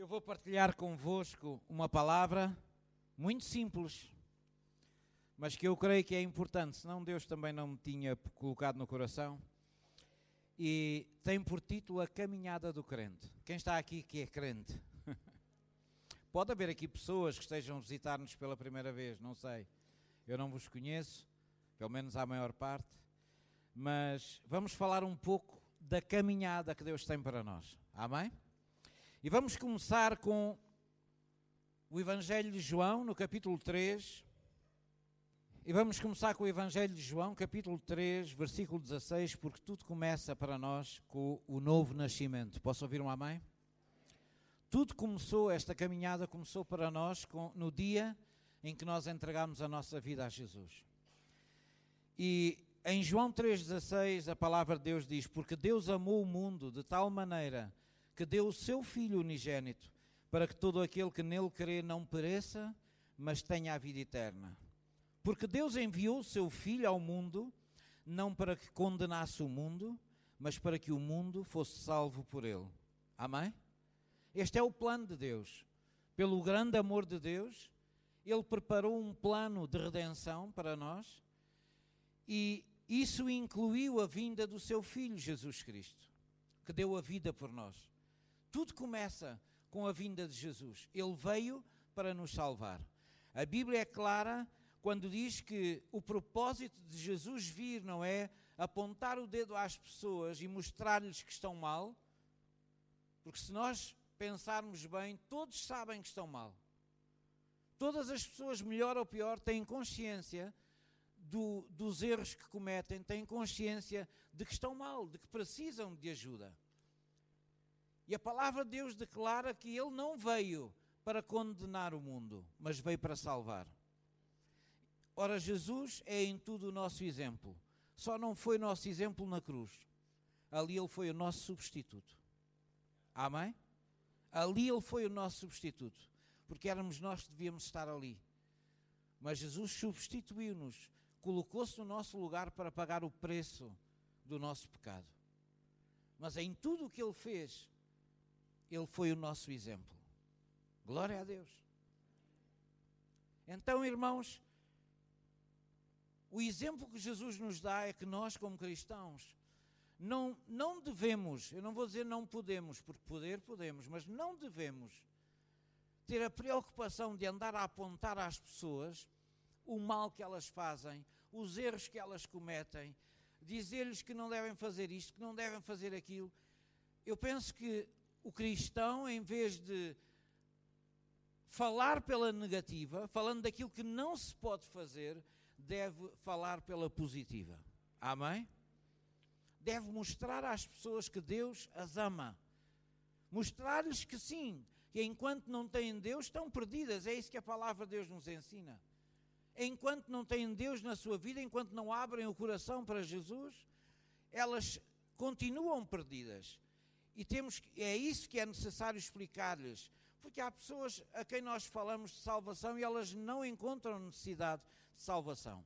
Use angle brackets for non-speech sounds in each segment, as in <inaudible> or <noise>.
Eu vou partilhar convosco uma palavra muito simples, mas que eu creio que é importante, senão Deus também não me tinha colocado no coração. E tem por título A Caminhada do Crente. Quem está aqui que é crente? <laughs> Pode haver aqui pessoas que estejam a visitar-nos pela primeira vez, não sei. Eu não vos conheço, pelo menos a maior parte, mas vamos falar um pouco da caminhada que Deus tem para nós. Amém? E vamos começar com o Evangelho de João, no capítulo 3. E vamos começar com o Evangelho de João, capítulo 3, versículo 16, porque tudo começa para nós com o novo nascimento. Posso ouvir um amém? Tudo começou, esta caminhada começou para nós com, no dia em que nós entregamos a nossa vida a Jesus. E em João 3,16 a palavra de Deus diz: Porque Deus amou o mundo de tal maneira que deu o seu Filho unigênito, para que todo aquele que nele crê não pereça, mas tenha a vida eterna. Porque Deus enviou o seu Filho ao mundo, não para que condenasse o mundo, mas para que o mundo fosse salvo por ele. Amém? Este é o plano de Deus. Pelo grande amor de Deus, Ele preparou um plano de redenção para nós e isso incluiu a vinda do seu Filho Jesus Cristo, que deu a vida por nós. Tudo começa com a vinda de Jesus. Ele veio para nos salvar. A Bíblia é clara quando diz que o propósito de Jesus vir não é apontar o dedo às pessoas e mostrar-lhes que estão mal, porque se nós pensarmos bem, todos sabem que estão mal. Todas as pessoas, melhor ou pior, têm consciência do, dos erros que cometem, têm consciência de que estão mal, de que precisam de ajuda. E a palavra de Deus declara que Ele não veio para condenar o mundo, mas veio para salvar. Ora, Jesus é em tudo o nosso exemplo. Só não foi nosso exemplo na cruz. Ali Ele foi o nosso substituto. Amém? Ali Ele foi o nosso substituto. Porque éramos nós que devíamos estar ali. Mas Jesus substituiu-nos, colocou-se no nosso lugar para pagar o preço do nosso pecado. Mas em tudo o que Ele fez, ele foi o nosso exemplo. Glória a Deus. Então, irmãos, o exemplo que Jesus nos dá é que nós, como cristãos, não, não devemos, eu não vou dizer não podemos, porque poder podemos, mas não devemos ter a preocupação de andar a apontar às pessoas o mal que elas fazem, os erros que elas cometem, dizer-lhes que não devem fazer isto, que não devem fazer aquilo. Eu penso que o cristão, em vez de falar pela negativa, falando daquilo que não se pode fazer, deve falar pela positiva. Amém? Deve mostrar às pessoas que Deus as ama. Mostrar-lhes que sim, que enquanto não têm Deus estão perdidas. É isso que a palavra de Deus nos ensina. Enquanto não têm Deus na sua vida, enquanto não abrem o coração para Jesus, elas continuam perdidas. E temos, é isso que é necessário explicar-lhes. Porque há pessoas a quem nós falamos de salvação e elas não encontram necessidade de salvação.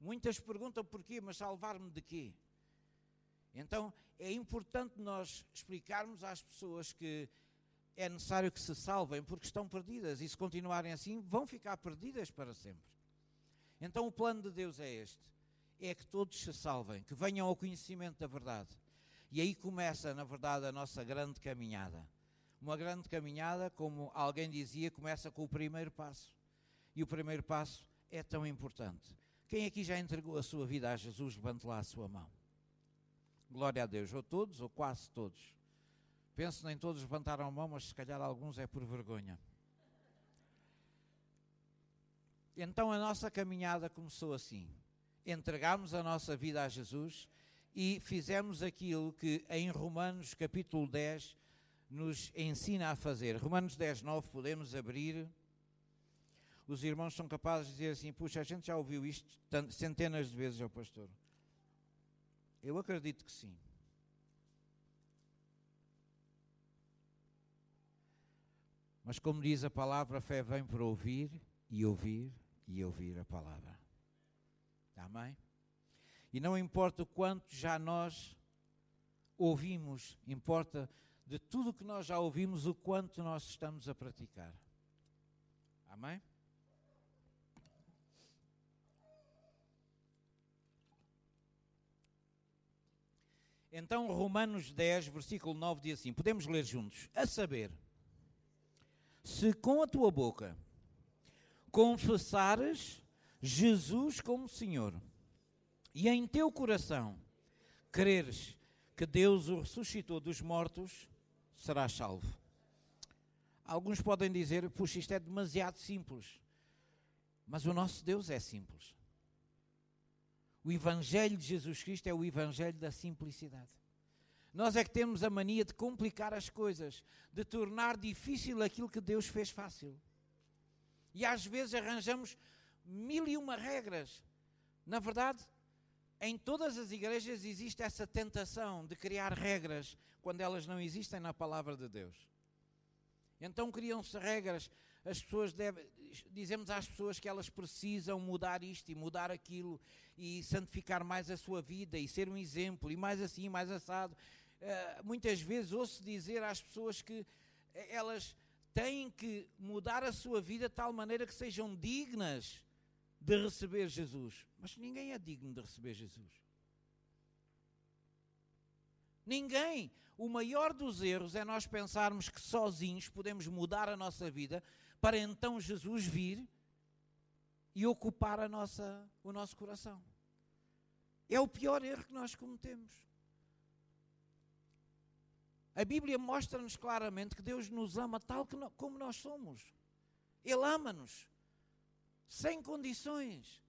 Muitas perguntam porquê, mas salvar-me de quê? Então é importante nós explicarmos às pessoas que é necessário que se salvem porque estão perdidas e se continuarem assim vão ficar perdidas para sempre. Então o plano de Deus é este: é que todos se salvem, que venham ao conhecimento da verdade. E aí começa, na verdade, a nossa grande caminhada. Uma grande caminhada, como alguém dizia, começa com o primeiro passo. E o primeiro passo é tão importante. Quem aqui já entregou a sua vida a Jesus, levante lá a sua mão. Glória a Deus. Ou todos, ou quase todos. Penso nem todos levantaram a mão, mas se calhar alguns é por vergonha. Então a nossa caminhada começou assim. Entregámos a nossa vida a Jesus e fizemos aquilo que em Romanos capítulo 10 nos ensina a fazer. Romanos 10, 9, podemos abrir. Os irmãos são capazes de dizer assim: puxa, a gente já ouviu isto centenas de vezes ao pastor. Eu acredito que sim. Mas como diz a palavra, a fé vem por ouvir e ouvir e ouvir a palavra. Amém? E não importa o quanto já nós ouvimos, importa de tudo que nós já ouvimos, o quanto nós estamos a praticar. Amém? Então, Romanos 10, versículo 9 diz assim: podemos ler juntos. A saber, se com a tua boca confessares Jesus como Senhor e em teu coração creres que Deus o ressuscitou dos mortos, serás salvo. Alguns podem dizer, puxa, isto é demasiado simples. Mas o nosso Deus é simples. O Evangelho de Jesus Cristo é o Evangelho da simplicidade. Nós é que temos a mania de complicar as coisas, de tornar difícil aquilo que Deus fez fácil. E às vezes arranjamos mil e uma regras. Na verdade, em todas as igrejas existe essa tentação de criar regras quando elas não existem na palavra de Deus. Então criam-se regras, as pessoas devem, dizemos às pessoas que elas precisam mudar isto e mudar aquilo e santificar mais a sua vida e ser um exemplo e mais assim, mais assado. Uh, muitas vezes ouço dizer às pessoas que elas têm que mudar a sua vida de tal maneira que sejam dignas de receber Jesus. Mas ninguém é digno de receber Jesus. Ninguém. O maior dos erros é nós pensarmos que sozinhos podemos mudar a nossa vida para então Jesus vir e ocupar a nossa, o nosso coração. É o pior erro que nós cometemos. A Bíblia mostra-nos claramente que Deus nos ama tal como nós somos. Ele ama-nos sem condições.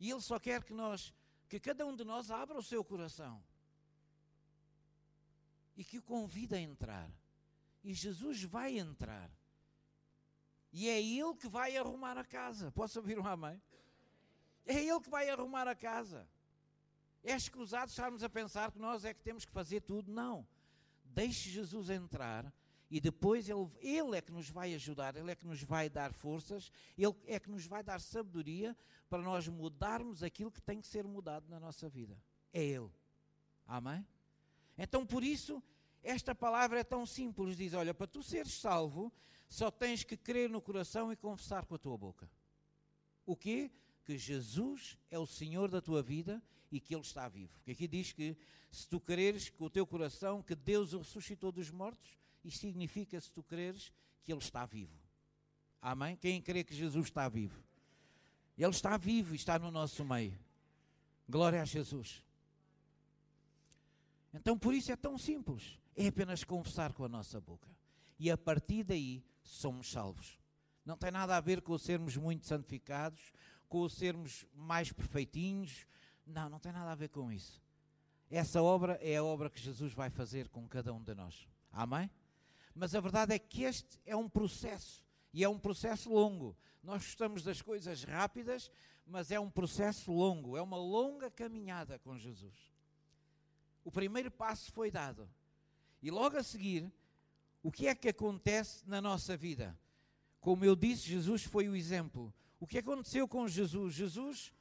E Ele só quer que nós, que cada um de nós abra o seu coração e que o convide a entrar. E Jesus vai entrar. E é Ele que vai arrumar a casa. Posso ouvir um amém? É Ele que vai arrumar a casa. É escusado estarmos a pensar que nós é que temos que fazer tudo. Não. Deixe Jesus entrar e depois ele, ele é que nos vai ajudar, Ele é que nos vai dar forças, Ele é que nos vai dar sabedoria para nós mudarmos aquilo que tem que ser mudado na nossa vida. É Ele. Amém? Então, por isso, esta palavra é tão simples: diz, olha, para tu seres salvo, só tens que crer no coração e confessar com a tua boca. O quê? Que Jesus é o Senhor da tua vida e que Ele está vivo. Porque aqui diz que se tu creres com o teu coração que Deus o ressuscitou dos mortos, isto significa, se tu creres, que Ele está vivo. Amém? Quem crê que Jesus está vivo? Ele está vivo e está no nosso meio. Glória a Jesus. Então, por isso é tão simples. É apenas confessar com a nossa boca. E a partir daí somos salvos. Não tem nada a ver com sermos muito santificados, com sermos mais perfeitinhos. Não, não tem nada a ver com isso. Essa obra é a obra que Jesus vai fazer com cada um de nós. Amém? Mas a verdade é que este é um processo e é um processo longo. Nós gostamos das coisas rápidas, mas é um processo longo, é uma longa caminhada com Jesus. O primeiro passo foi dado. E logo a seguir, o que é que acontece na nossa vida? Como eu disse, Jesus foi o exemplo. O que aconteceu com Jesus? Jesus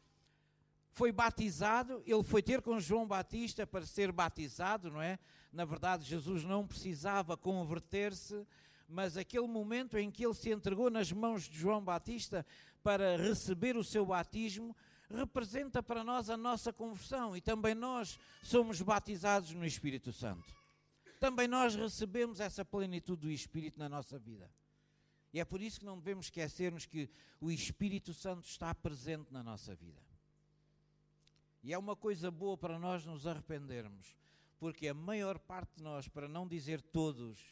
foi batizado, ele foi ter com João Batista para ser batizado, não é? Na verdade, Jesus não precisava converter-se, mas aquele momento em que ele se entregou nas mãos de João Batista para receber o seu batismo, representa para nós a nossa conversão e também nós somos batizados no Espírito Santo. Também nós recebemos essa plenitude do Espírito na nossa vida. E é por isso que não devemos esquecermos que o Espírito Santo está presente na nossa vida. E é uma coisa boa para nós nos arrependermos, porque a maior parte de nós, para não dizer todos,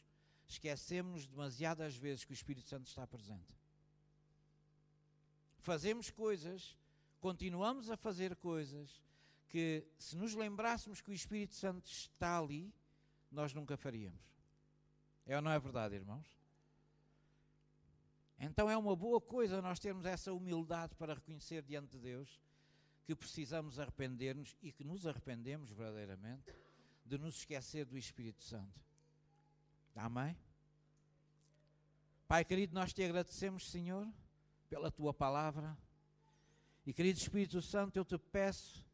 esquecemos demasiadas vezes que o Espírito Santo está presente. Fazemos coisas, continuamos a fazer coisas que, se nos lembrássemos que o Espírito Santo está ali, nós nunca faríamos. É ou não é verdade, irmãos? Então é uma boa coisa nós termos essa humildade para reconhecer diante de Deus que precisamos arrepender-nos e que nos arrependemos verdadeiramente de nos esquecer do Espírito Santo. Amém? Pai querido, nós te agradecemos, Senhor, pela tua palavra. E querido Espírito Santo, eu te peço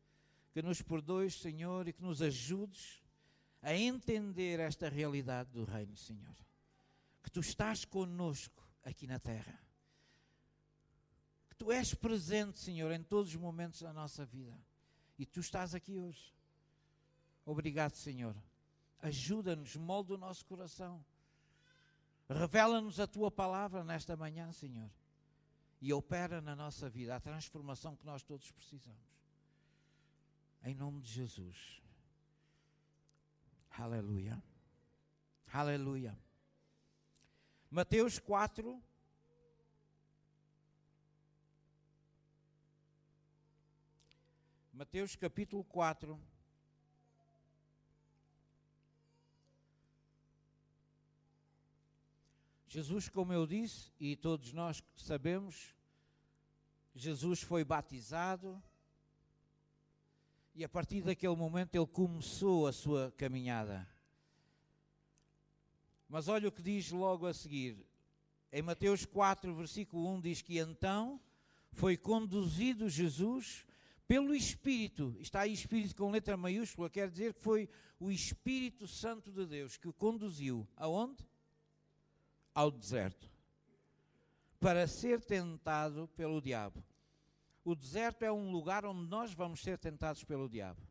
que nos perdoes, Senhor, e que nos ajudes a entender esta realidade do Reino, Senhor. Que tu estás conosco aqui na terra. Tu és presente, Senhor, em todos os momentos da nossa vida. E tu estás aqui hoje. Obrigado, Senhor. Ajuda-nos, molda o nosso coração. Revela-nos a tua palavra nesta manhã, Senhor. E opera na nossa vida a transformação que nós todos precisamos. Em nome de Jesus. Aleluia. Aleluia. Mateus 4. Mateus capítulo 4. Jesus, como eu disse, e todos nós sabemos, Jesus foi batizado e a partir daquele momento ele começou a sua caminhada. Mas olha o que diz logo a seguir. Em Mateus 4, versículo 1 diz que então foi conduzido Jesus pelo Espírito. Está aí Espírito com letra maiúscula, quer dizer que foi o Espírito Santo de Deus que o conduziu aonde? ao deserto para ser tentado pelo diabo. O deserto é um lugar onde nós vamos ser tentados pelo diabo.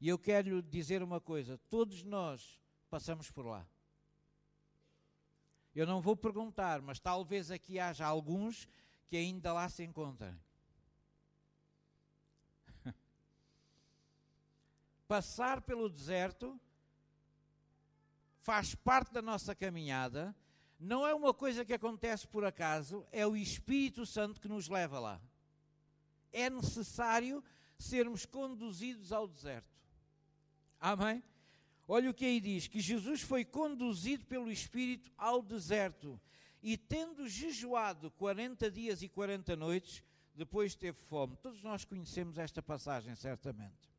E eu quero lhe dizer uma coisa: todos nós passamos por lá. Eu não vou perguntar, mas talvez aqui haja alguns que ainda lá se encontrem. Passar pelo deserto faz parte da nossa caminhada não é uma coisa que acontece por acaso, é o Espírito Santo que nos leva lá. É necessário sermos conduzidos ao deserto. Amém? Olha o que aí diz: que Jesus foi conduzido pelo Espírito ao deserto e, tendo jejuado 40 dias e 40 noites, depois teve fome. Todos nós conhecemos esta passagem, certamente.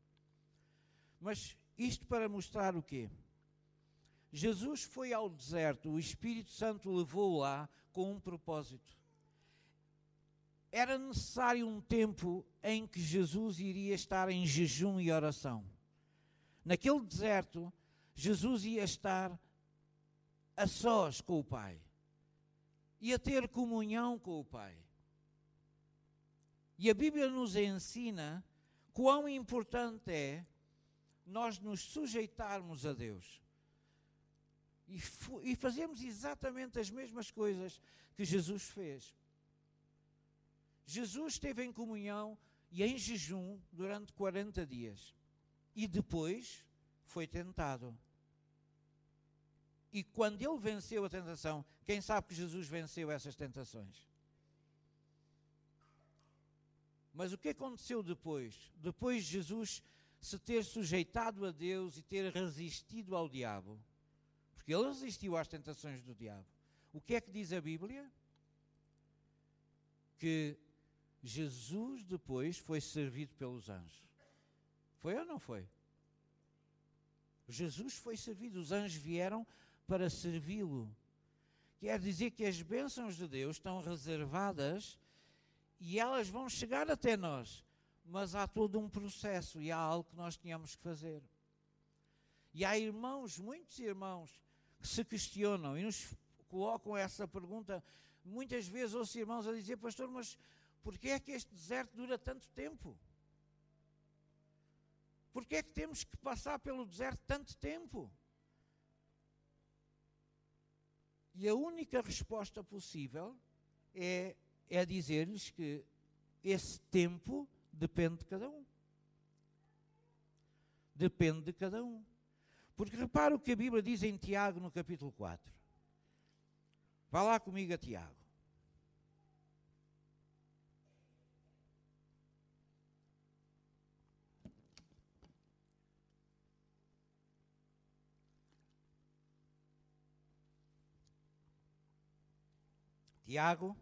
Mas isto para mostrar o quê? Jesus foi ao deserto, o Espírito Santo levou lá com um propósito. Era necessário um tempo em que Jesus iria estar em jejum e oração. Naquele deserto, Jesus ia estar a sós com o Pai, ia ter comunhão com o Pai. E a Bíblia nos ensina quão importante é nós nos sujeitarmos a Deus e, e fazemos exatamente as mesmas coisas que Jesus fez. Jesus esteve em comunhão e em jejum durante 40 dias. E depois foi tentado. E quando ele venceu a tentação, quem sabe que Jesus venceu essas tentações? Mas o que aconteceu depois? Depois de Jesus se ter sujeitado a Deus e ter resistido ao diabo, porque ele resistiu às tentações do diabo. O que é que diz a Bíblia? Que Jesus depois foi servido pelos anjos. Foi ou não foi? Jesus foi servido, os anjos vieram para servi-lo. Quer dizer que as bênçãos de Deus estão reservadas e elas vão chegar até nós, mas há todo um processo e há algo que nós tínhamos que fazer. E há irmãos, muitos irmãos, que se questionam e nos colocam essa pergunta. Muitas vezes ouço irmãos a dizer, pastor, mas porquê é que este deserto dura tanto tempo? Porquê é que temos que passar pelo deserto tanto tempo? E a única resposta possível é, é dizer-lhes que esse tempo depende de cada um. Depende de cada um. Porque repara o que a Bíblia diz em Tiago, no capítulo 4. Vá lá comigo a Tiago. Tiago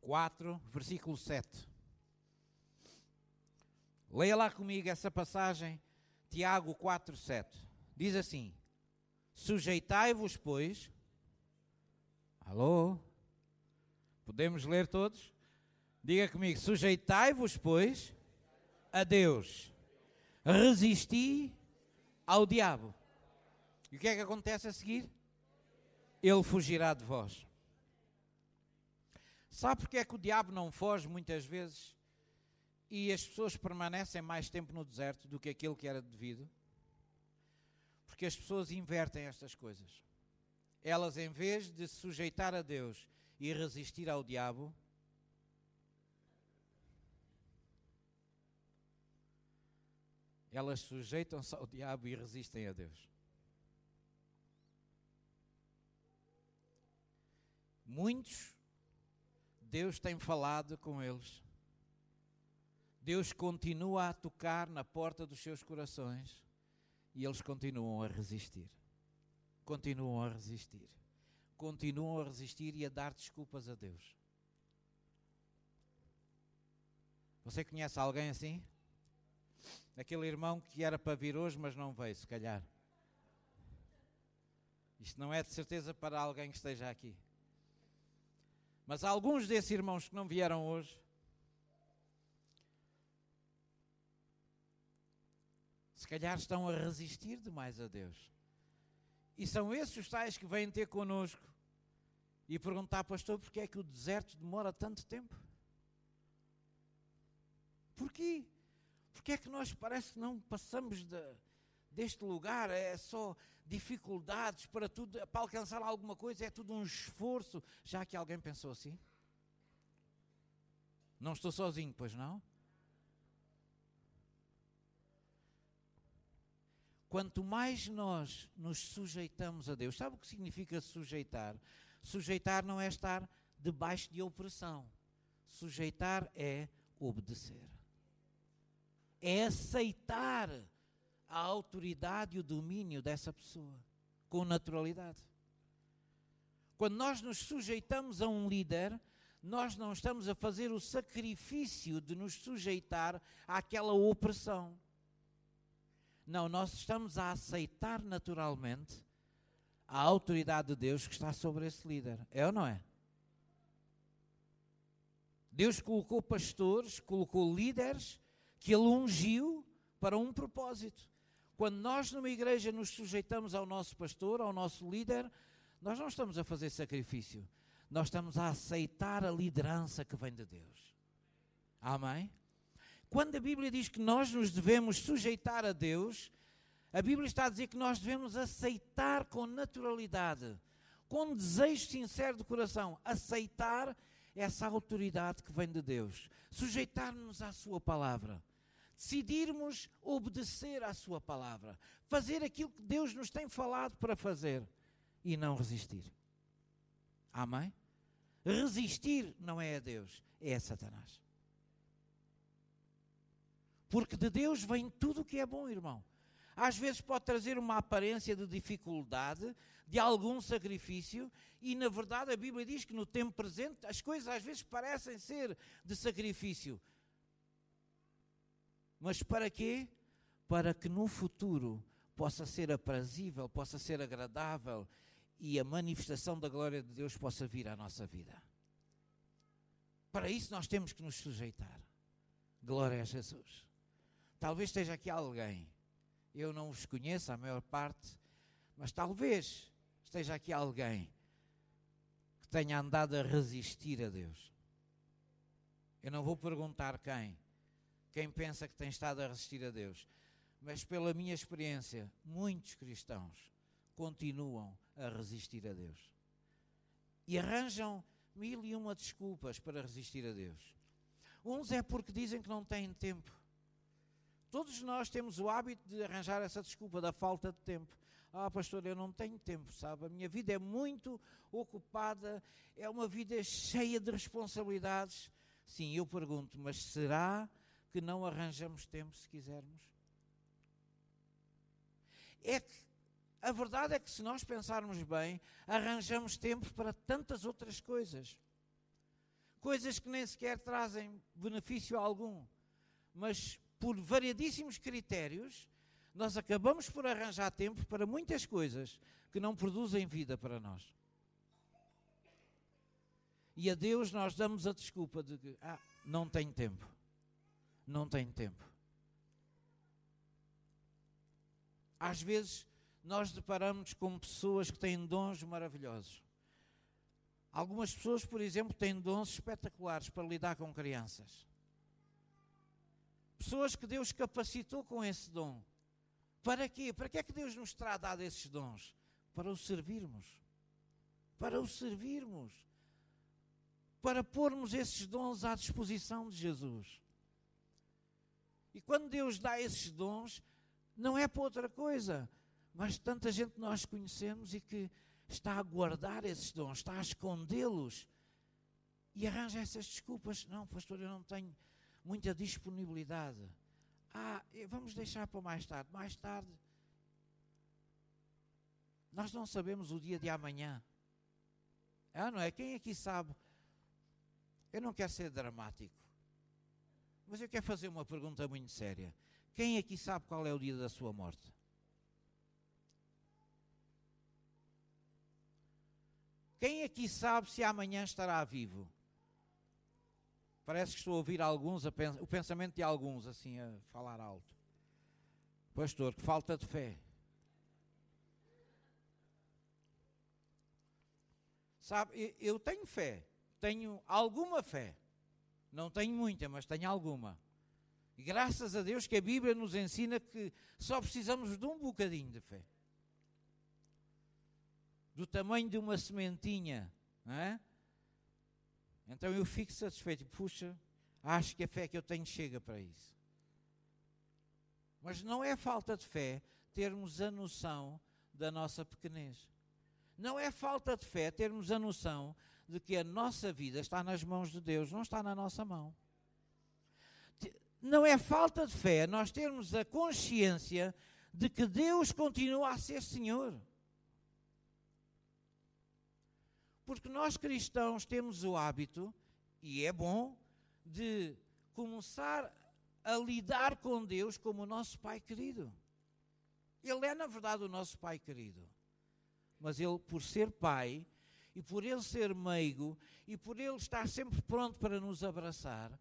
4, versículo 7. Leia lá comigo essa passagem, Tiago 4, 7. Diz assim: Sujeitai-vos, pois. Alô? Podemos ler todos? Diga comigo: Sujeitai-vos, pois, a Deus. Resisti ao diabo. E o que é que acontece a seguir? Ele fugirá de vós. Sabe porque é que o diabo não foge muitas vezes e as pessoas permanecem mais tempo no deserto do que aquilo que era devido? Porque as pessoas invertem estas coisas. Elas, em vez de se sujeitar a Deus e resistir ao diabo, elas sujeitam-se ao diabo e resistem a Deus. Muitos, Deus tem falado com eles. Deus continua a tocar na porta dos seus corações e eles continuam a resistir. Continuam a resistir. Continuam a resistir e a dar desculpas a Deus. Você conhece alguém assim? Aquele irmão que era para vir hoje, mas não veio, se calhar. Isto não é de certeza para alguém que esteja aqui. Mas alguns desses irmãos que não vieram hoje, se calhar estão a resistir demais a Deus. E são esses os tais que vêm ter connosco e perguntar, pastor, porquê é que o deserto demora tanto tempo? Porquê? Porque é que nós parece que não passamos de, deste lugar? É só dificuldades para tudo, para alcançar alguma coisa, é tudo um esforço. Já que alguém pensou assim? Não estou sozinho, pois não? Quanto mais nós nos sujeitamos a Deus, sabe o que significa sujeitar? Sujeitar não é estar debaixo de opressão. Sujeitar é obedecer é aceitar a autoridade e o domínio dessa pessoa com naturalidade. Quando nós nos sujeitamos a um líder, nós não estamos a fazer o sacrifício de nos sujeitar àquela opressão. Não, nós estamos a aceitar naturalmente a autoridade de Deus que está sobre esse líder. É ou não é? Deus colocou pastores, colocou líderes que Ele ungiu para um propósito. Quando nós numa igreja nos sujeitamos ao nosso pastor, ao nosso líder, nós não estamos a fazer sacrifício, nós estamos a aceitar a liderança que vem de Deus. Amém? Quando a Bíblia diz que nós nos devemos sujeitar a Deus, a Bíblia está a dizer que nós devemos aceitar com naturalidade, com desejo sincero de coração, aceitar essa autoridade que vem de Deus, sujeitar-nos à Sua palavra decidirmos obedecer à Sua palavra, fazer aquilo que Deus nos tem falado para fazer e não resistir. Amém? Resistir não é a Deus, é a Satanás. Porque de Deus vem tudo o que é bom, irmão. Às vezes pode trazer uma aparência de dificuldade, de algum sacrifício, e na verdade a Bíblia diz que no tempo presente as coisas às vezes parecem ser de sacrifício, mas para quê? Para que no futuro possa ser aprazível, possa ser agradável e a manifestação da glória de Deus possa vir à nossa vida. Para isso nós temos que nos sujeitar. Glória a Jesus. Talvez esteja aqui alguém, eu não os conheço, a maior parte, mas talvez esteja aqui alguém que tenha andado a resistir a Deus. Eu não vou perguntar quem, quem pensa que tem estado a resistir a Deus. Mas pela minha experiência, muitos cristãos continuam a resistir a Deus. E arranjam mil e uma desculpas para resistir a Deus. Uns é porque dizem que não têm tempo. Todos nós temos o hábito de arranjar essa desculpa da falta de tempo. Ah, pastor, eu não tenho tempo, sabe? A minha vida é muito ocupada, é uma vida cheia de responsabilidades. Sim, eu pergunto, mas será que não arranjamos tempo se quisermos? É que a verdade é que se nós pensarmos bem, arranjamos tempo para tantas outras coisas. Coisas que nem sequer trazem benefício algum. Mas por variadíssimos critérios, nós acabamos por arranjar tempo para muitas coisas que não produzem vida para nós. E a Deus nós damos a desculpa de que ah, não tenho tempo não tem tempo. às vezes nós deparamos com pessoas que têm dons maravilhosos. Algumas pessoas, por exemplo, têm dons espetaculares para lidar com crianças. Pessoas que Deus capacitou com esse dom. Para quê? Para que é que Deus nos terá dado esses dons? Para o servirmos. Para o servirmos. Para pormos esses dons à disposição de Jesus. E quando Deus dá esses dons, não é para outra coisa, mas tanta gente nós conhecemos e que está a guardar esses dons, está a escondê-los e arranja essas desculpas. Não, pastor, eu não tenho muita disponibilidade. Ah, vamos deixar para mais tarde. Mais tarde. Nós não sabemos o dia de amanhã. Ah, não é? Quem aqui sabe? Eu não quero ser dramático. Mas eu quero fazer uma pergunta muito séria. Quem aqui sabe qual é o dia da sua morte? Quem aqui sabe se amanhã estará vivo? Parece que estou a ouvir alguns, a pens o pensamento de alguns, assim, a falar alto. Pastor, que falta de fé. Sabe, eu tenho fé, tenho alguma fé. Não tenho muita, mas tenho alguma. E graças a Deus que a Bíblia nos ensina que só precisamos de um bocadinho de fé. Do tamanho de uma sementinha, não é? Então eu fico satisfeito. Puxa, acho que a fé que eu tenho chega para isso. Mas não é falta de fé termos a noção da nossa pequenez. Não é falta de fé termos a noção de que a nossa vida está nas mãos de Deus, não está na nossa mão. Não é falta de fé nós termos a consciência de que Deus continua a ser Senhor. Porque nós cristãos temos o hábito, e é bom, de começar a lidar com Deus como o nosso Pai querido. Ele é, na verdade, o nosso Pai querido. Mas ele, por ser Pai, e por ele ser meigo, e por ele estar sempre pronto para nos abraçar,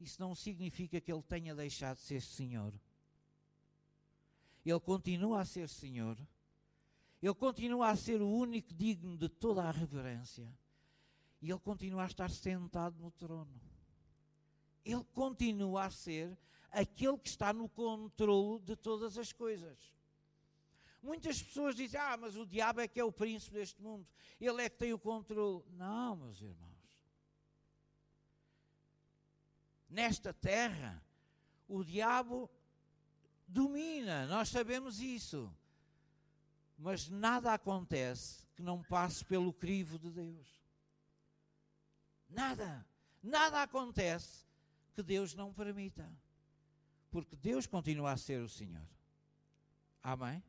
isso não significa que ele tenha deixado de ser Senhor. Ele continua a ser Senhor ele continua a ser o único digno de toda a reverência. E ele continua a estar sentado no trono. Ele continua a ser aquele que está no controle de todas as coisas. Muitas pessoas dizem: Ah, mas o diabo é que é o príncipe deste mundo, ele é que tem o controle. Não, meus irmãos. Nesta terra, o diabo domina, nós sabemos isso. Mas nada acontece que não passe pelo crivo de Deus. Nada. Nada acontece que Deus não permita. Porque Deus continua a ser o Senhor. Amém?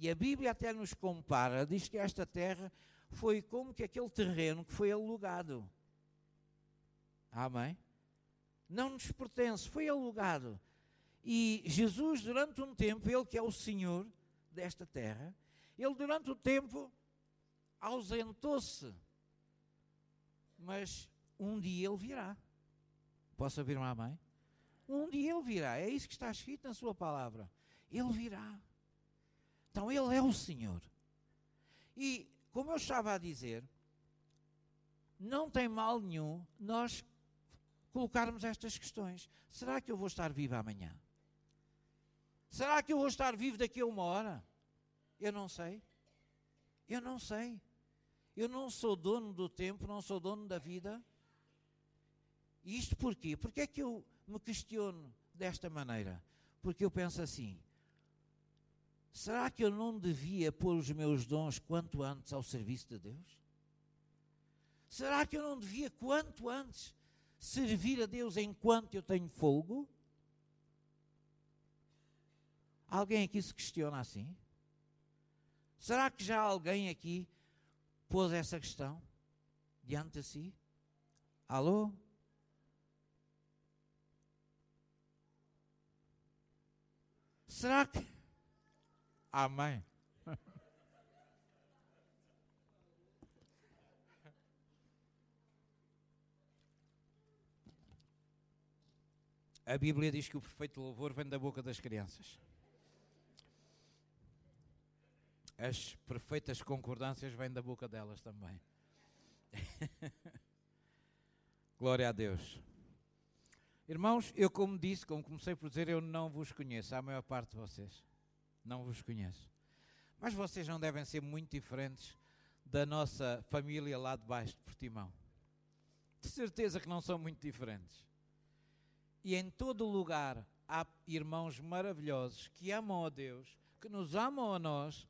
E a Bíblia até nos compara, diz que esta terra foi como que aquele terreno que foi alugado. Amém? Não nos pertence, foi alugado. E Jesus, durante um tempo, Ele que é o Senhor, desta terra, ele durante o tempo ausentou-se. Mas um dia ele virá. Posso ouvir uma mãe? Um dia ele virá. É isso que está escrito na sua palavra. Ele virá. Então ele é o Senhor. E, como eu estava a dizer, não tem mal nenhum nós colocarmos estas questões. Será que eu vou estar vivo amanhã? Será que eu vou estar vivo daqui a uma hora? Eu não sei. Eu não sei. Eu não sou dono do tempo, não sou dono da vida. E isto porquê? Porque é que eu me questiono desta maneira? Porque eu penso assim: será que eu não devia pôr os meus dons quanto antes ao serviço de Deus? Será que eu não devia quanto antes servir a Deus enquanto eu tenho fogo? Alguém aqui se questiona assim? Será que já alguém aqui pôs essa questão diante de si? Alô? Será que. Amém. A Bíblia diz que o perfeito louvor vem da boca das crianças. as perfeitas concordâncias vêm da boca delas também. <laughs> Glória a Deus. Irmãos, eu como disse, como comecei por dizer, eu não vos conheço, a maior parte de vocês. Não vos conheço. Mas vocês não devem ser muito diferentes da nossa família lá de baixo de Portimão. De certeza que não são muito diferentes. E em todo lugar há irmãos maravilhosos que amam a Deus, que nos amam a nós,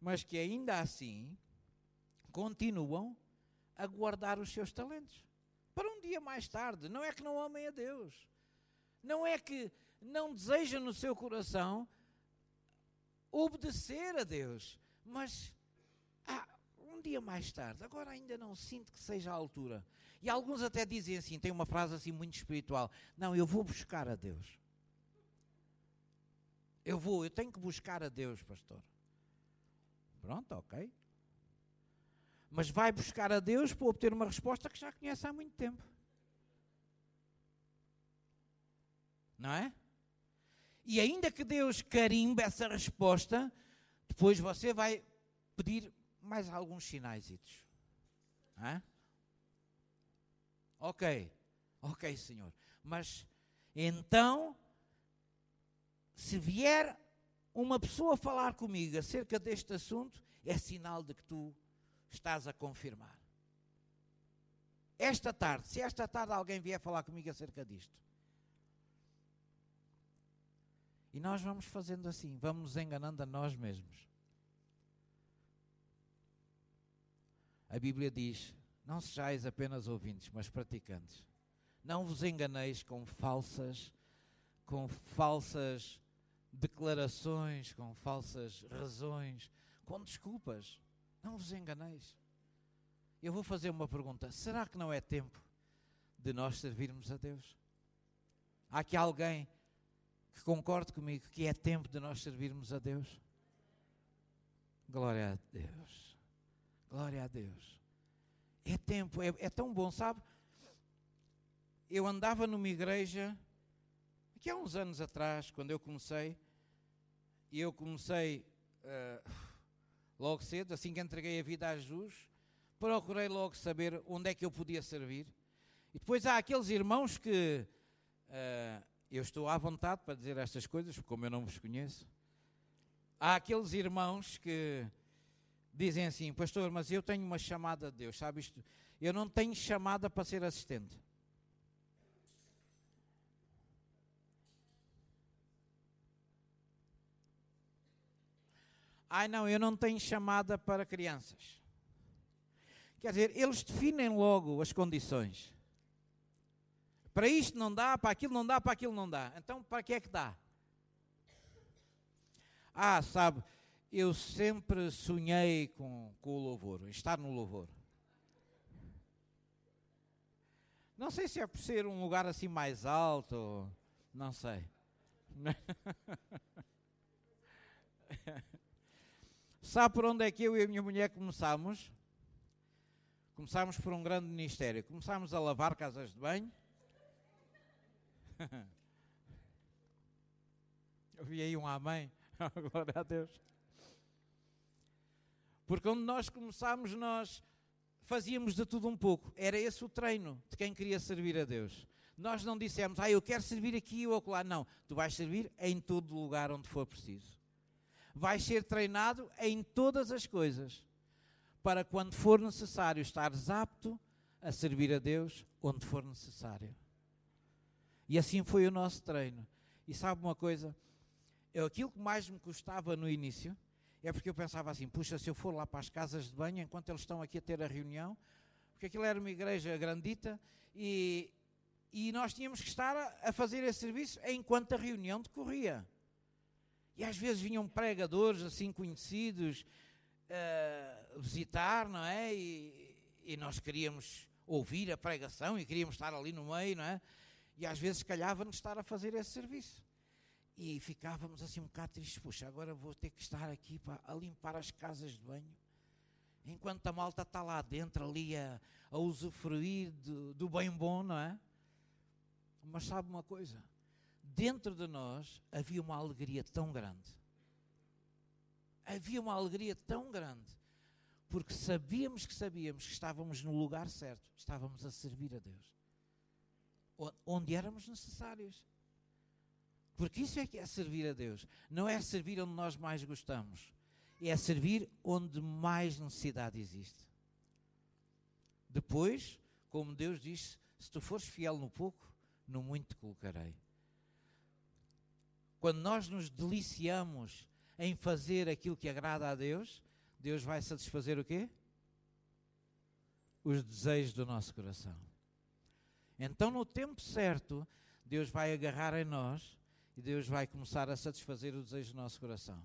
mas que ainda assim continuam a guardar os seus talentos para um dia mais tarde. Não é que não amem a Deus, não é que não desejam no seu coração obedecer a Deus, mas ah, um dia mais tarde, agora ainda não sinto que seja a altura. E alguns até dizem assim, tem uma frase assim muito espiritual: Não, eu vou buscar a Deus. Eu vou, eu tenho que buscar a Deus, pastor. Pronto, ok. Mas vai buscar a Deus para obter uma resposta que já conhece há muito tempo. Não é? E ainda que Deus carimbe essa resposta, depois você vai pedir mais alguns sinais. É? Ok, ok, Senhor. Mas então, se vier uma pessoa falar comigo acerca deste assunto, é sinal de que tu estás a confirmar. Esta tarde, se esta tarde alguém vier falar comigo acerca disto, e nós vamos fazendo assim, vamos nos enganando a nós mesmos. A Bíblia diz: Não sejais apenas ouvintes, mas praticantes. Não vos enganeis com falsas, com falsas declarações, com falsas razões, com desculpas. Não vos enganeis. Eu vou fazer uma pergunta: será que não é tempo de nós servirmos a Deus? Há aqui alguém que concorde comigo que é tempo de nós servirmos a Deus? Glória a Deus. Glória a Deus. É tempo, é, é tão bom, sabe? Eu andava numa igreja, aqui há uns anos atrás, quando eu comecei, e eu comecei uh, logo cedo, assim que entreguei a vida a Jesus, procurei logo saber onde é que eu podia servir. E depois há aqueles irmãos que uh, eu estou à vontade para dizer estas coisas, como eu não vos conheço. Há aqueles irmãos que dizem assim, pastor, mas eu tenho uma chamada de Deus, sabe isto? Eu não tenho chamada para ser assistente. Ai não, eu não tenho chamada para crianças. Quer dizer, eles definem logo as condições. Para isto não dá, para aquilo não dá, para aquilo não dá. Então, para que é que dá? Ah, sabe, eu sempre sonhei com, com o louvor, estar no louvor. Não sei se é por ser um lugar assim mais alto, não sei. <laughs> Sabe por onde é que eu e a minha mulher começamos? Começámos por um grande ministério. Começámos a lavar casas de banho <laughs> Eu vi aí um amém. <laughs> Glória a Deus. Porque quando nós começámos, nós fazíamos de tudo um pouco. Era esse o treino de quem queria servir a Deus. Nós não dissemos, ah, eu quero servir aqui ou lá. Não, tu vais servir em todo lugar onde for preciso. Vais ser treinado em todas as coisas. Para quando for necessário, estares apto a servir a Deus onde for necessário. E assim foi o nosso treino. E sabe uma coisa? Eu, aquilo que mais me custava no início é porque eu pensava assim: puxa, se eu for lá para as casas de banho enquanto eles estão aqui a ter a reunião, porque aquilo era uma igreja grandita e, e nós tínhamos que estar a, a fazer esse serviço enquanto a reunião decorria. E às vezes vinham pregadores assim conhecidos uh, visitar, não é? E, e nós queríamos ouvir a pregação e queríamos estar ali no meio, não é? E às vezes calhava-nos estar a fazer esse serviço. E ficávamos assim um bocado tristes, puxa, agora vou ter que estar aqui para, a limpar as casas de banho. Enquanto a malta está lá dentro, ali a, a usufruir do, do bem bom, não é? Mas sabe uma coisa? Dentro de nós havia uma alegria tão grande. havia uma alegria tão grande, porque sabíamos que sabíamos que estávamos no lugar certo, estávamos a servir a Deus, onde éramos necessários. Porque isso é que é servir a Deus. Não é servir onde nós mais gostamos. É servir onde mais necessidade existe. Depois, como Deus disse, se tu fores fiel no pouco, no muito te colocarei. Quando nós nos deliciamos em fazer aquilo que agrada a Deus, Deus vai satisfazer o quê? Os desejos do nosso coração. Então, no tempo certo, Deus vai agarrar em nós e Deus vai começar a satisfazer o desejo do nosso coração.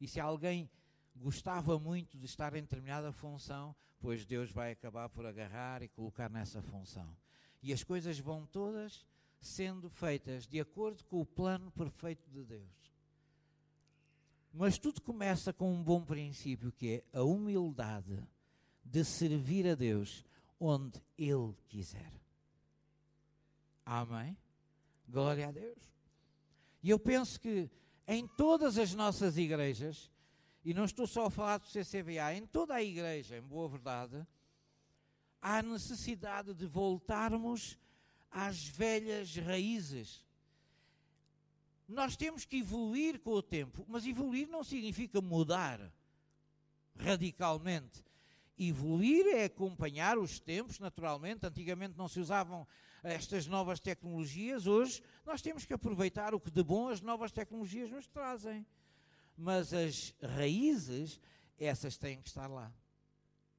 E se alguém gostava muito de estar em determinada função, pois Deus vai acabar por agarrar e colocar nessa função. E as coisas vão todas sendo feitas de acordo com o plano perfeito de Deus. Mas tudo começa com um bom princípio que é a humildade de servir a Deus onde Ele quiser. Amém? Glória a Deus. E eu penso que em todas as nossas igrejas, e não estou só a falar do CCBA, em toda a igreja, em boa verdade, há necessidade de voltarmos às velhas raízes. Nós temos que evoluir com o tempo, mas evoluir não significa mudar radicalmente. Evoluir é acompanhar os tempos, naturalmente. Antigamente não se usavam estas novas tecnologias, hoje nós temos que aproveitar o que de bom as novas tecnologias nos trazem. Mas as raízes, essas têm que estar lá.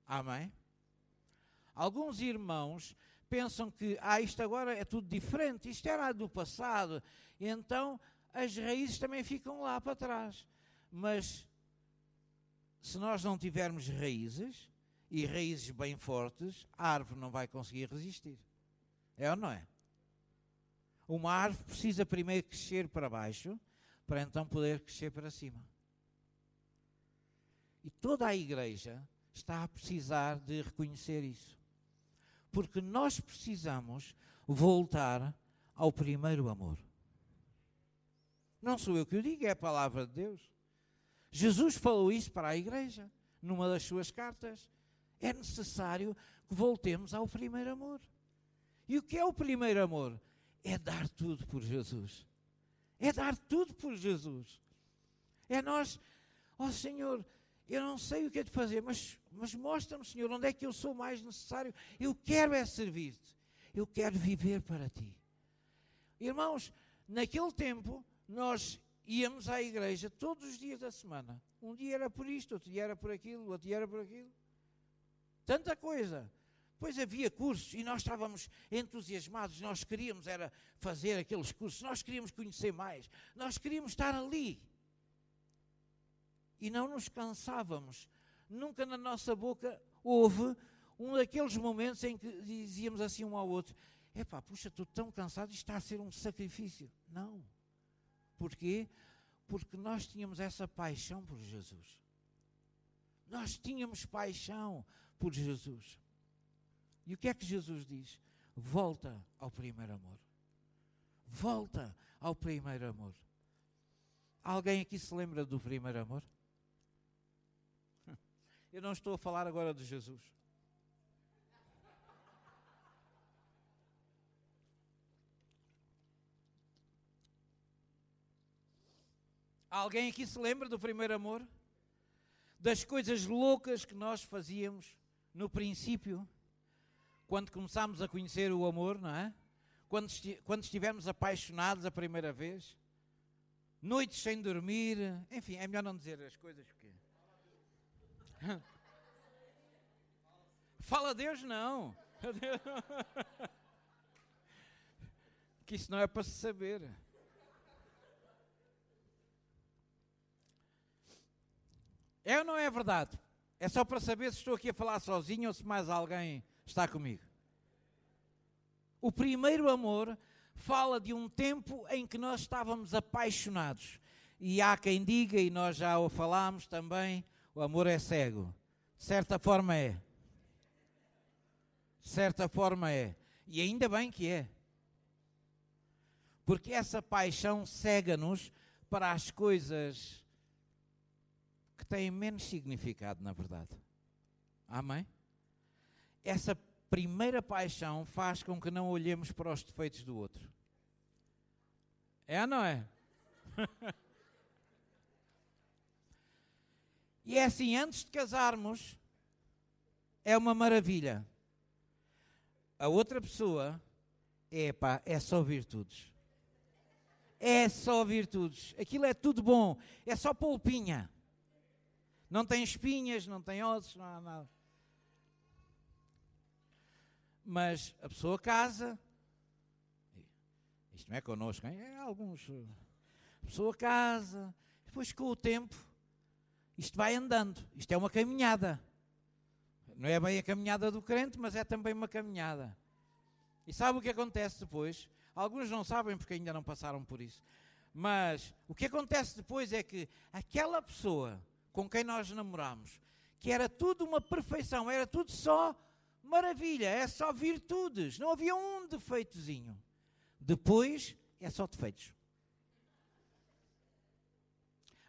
Amém? Alguns irmãos pensam que ah, isto agora é tudo diferente, isto era do passado, e então as raízes também ficam lá para trás. Mas se nós não tivermos raízes, e raízes bem fortes, a árvore não vai conseguir resistir. É ou não é? Uma árvore precisa primeiro crescer para baixo, para então poder crescer para cima. E toda a igreja está a precisar de reconhecer isso porque nós precisamos voltar ao primeiro amor. Não sou eu que o digo, é a palavra de Deus. Jesus falou isso para a igreja, numa das suas cartas. É necessário que voltemos ao primeiro amor. E o que é o primeiro amor? É dar tudo por Jesus. É dar tudo por Jesus. É nós, ó oh Senhor, eu não sei o que é de fazer, mas, mas mostra-me, Senhor, onde é que eu sou mais necessário. Eu quero é servir-te. Eu quero viver para ti. Irmãos, naquele tempo, nós íamos à igreja todos os dias da semana. Um dia era por isto, outro dia era por aquilo, outro dia era por aquilo. Tanta coisa. Pois havia cursos e nós estávamos entusiasmados, nós queríamos era fazer aqueles cursos, nós queríamos conhecer mais, nós queríamos estar ali e não nos cansávamos. Nunca na nossa boca houve um daqueles momentos em que dizíamos assim um ao outro: Epá, puxa, estou tão cansado, isto está a ser um sacrifício. Não. Porquê? Porque nós tínhamos essa paixão por Jesus. Nós tínhamos paixão por Jesus. E o que é que Jesus diz? Volta ao primeiro amor. Volta ao primeiro amor. Alguém aqui se lembra do primeiro amor? <laughs> Eu não estou a falar agora de Jesus. Alguém aqui se lembra do primeiro amor? Das coisas loucas que nós fazíamos no princípio, quando começámos a conhecer o amor, não é? Quando, esti quando estivemos apaixonados a primeira vez, noites sem dormir, enfim, é melhor não dizer as coisas porque <laughs> Fala a Deus, não. <laughs> que isso não é para se saber. É ou não é verdade? É só para saber se estou aqui a falar sozinho ou se mais alguém está comigo. O primeiro amor fala de um tempo em que nós estávamos apaixonados. E há quem diga, e nós já o falámos também, o amor é cego. De certa forma é. De certa forma é. E ainda bem que é. Porque essa paixão cega-nos para as coisas têm menos significado, na verdade. Amém? Essa primeira paixão faz com que não olhemos para os defeitos do outro. É ou não é? <laughs> e é assim, antes de casarmos, é uma maravilha. A outra pessoa, é pá, é só virtudes. É só virtudes. Aquilo é tudo bom. É só polpinha. Não tem espinhas, não tem ossos, não há nada. Mas a pessoa casa. Isto não é connosco, hein? é alguns. A pessoa casa. Depois, com o tempo, isto vai andando. Isto é uma caminhada. Não é bem a caminhada do crente, mas é também uma caminhada. E sabe o que acontece depois? Alguns não sabem porque ainda não passaram por isso. Mas o que acontece depois é que aquela pessoa com quem nós namoramos, que era tudo uma perfeição, era tudo só maravilha, é só virtudes, não havia um defeitozinho. Depois é só defeitos.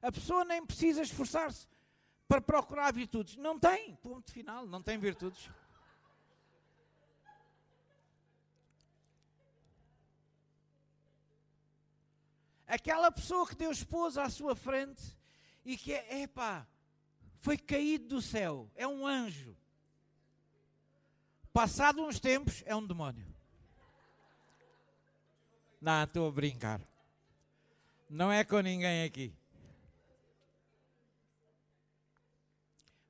A pessoa nem precisa esforçar-se para procurar virtudes. Não tem, ponto final, não tem virtudes. Aquela pessoa que Deus pôs à sua frente e que é, epá, foi caído do céu, é um anjo. Passado uns tempos, é um demónio. Não, estou a brincar. Não é com ninguém aqui.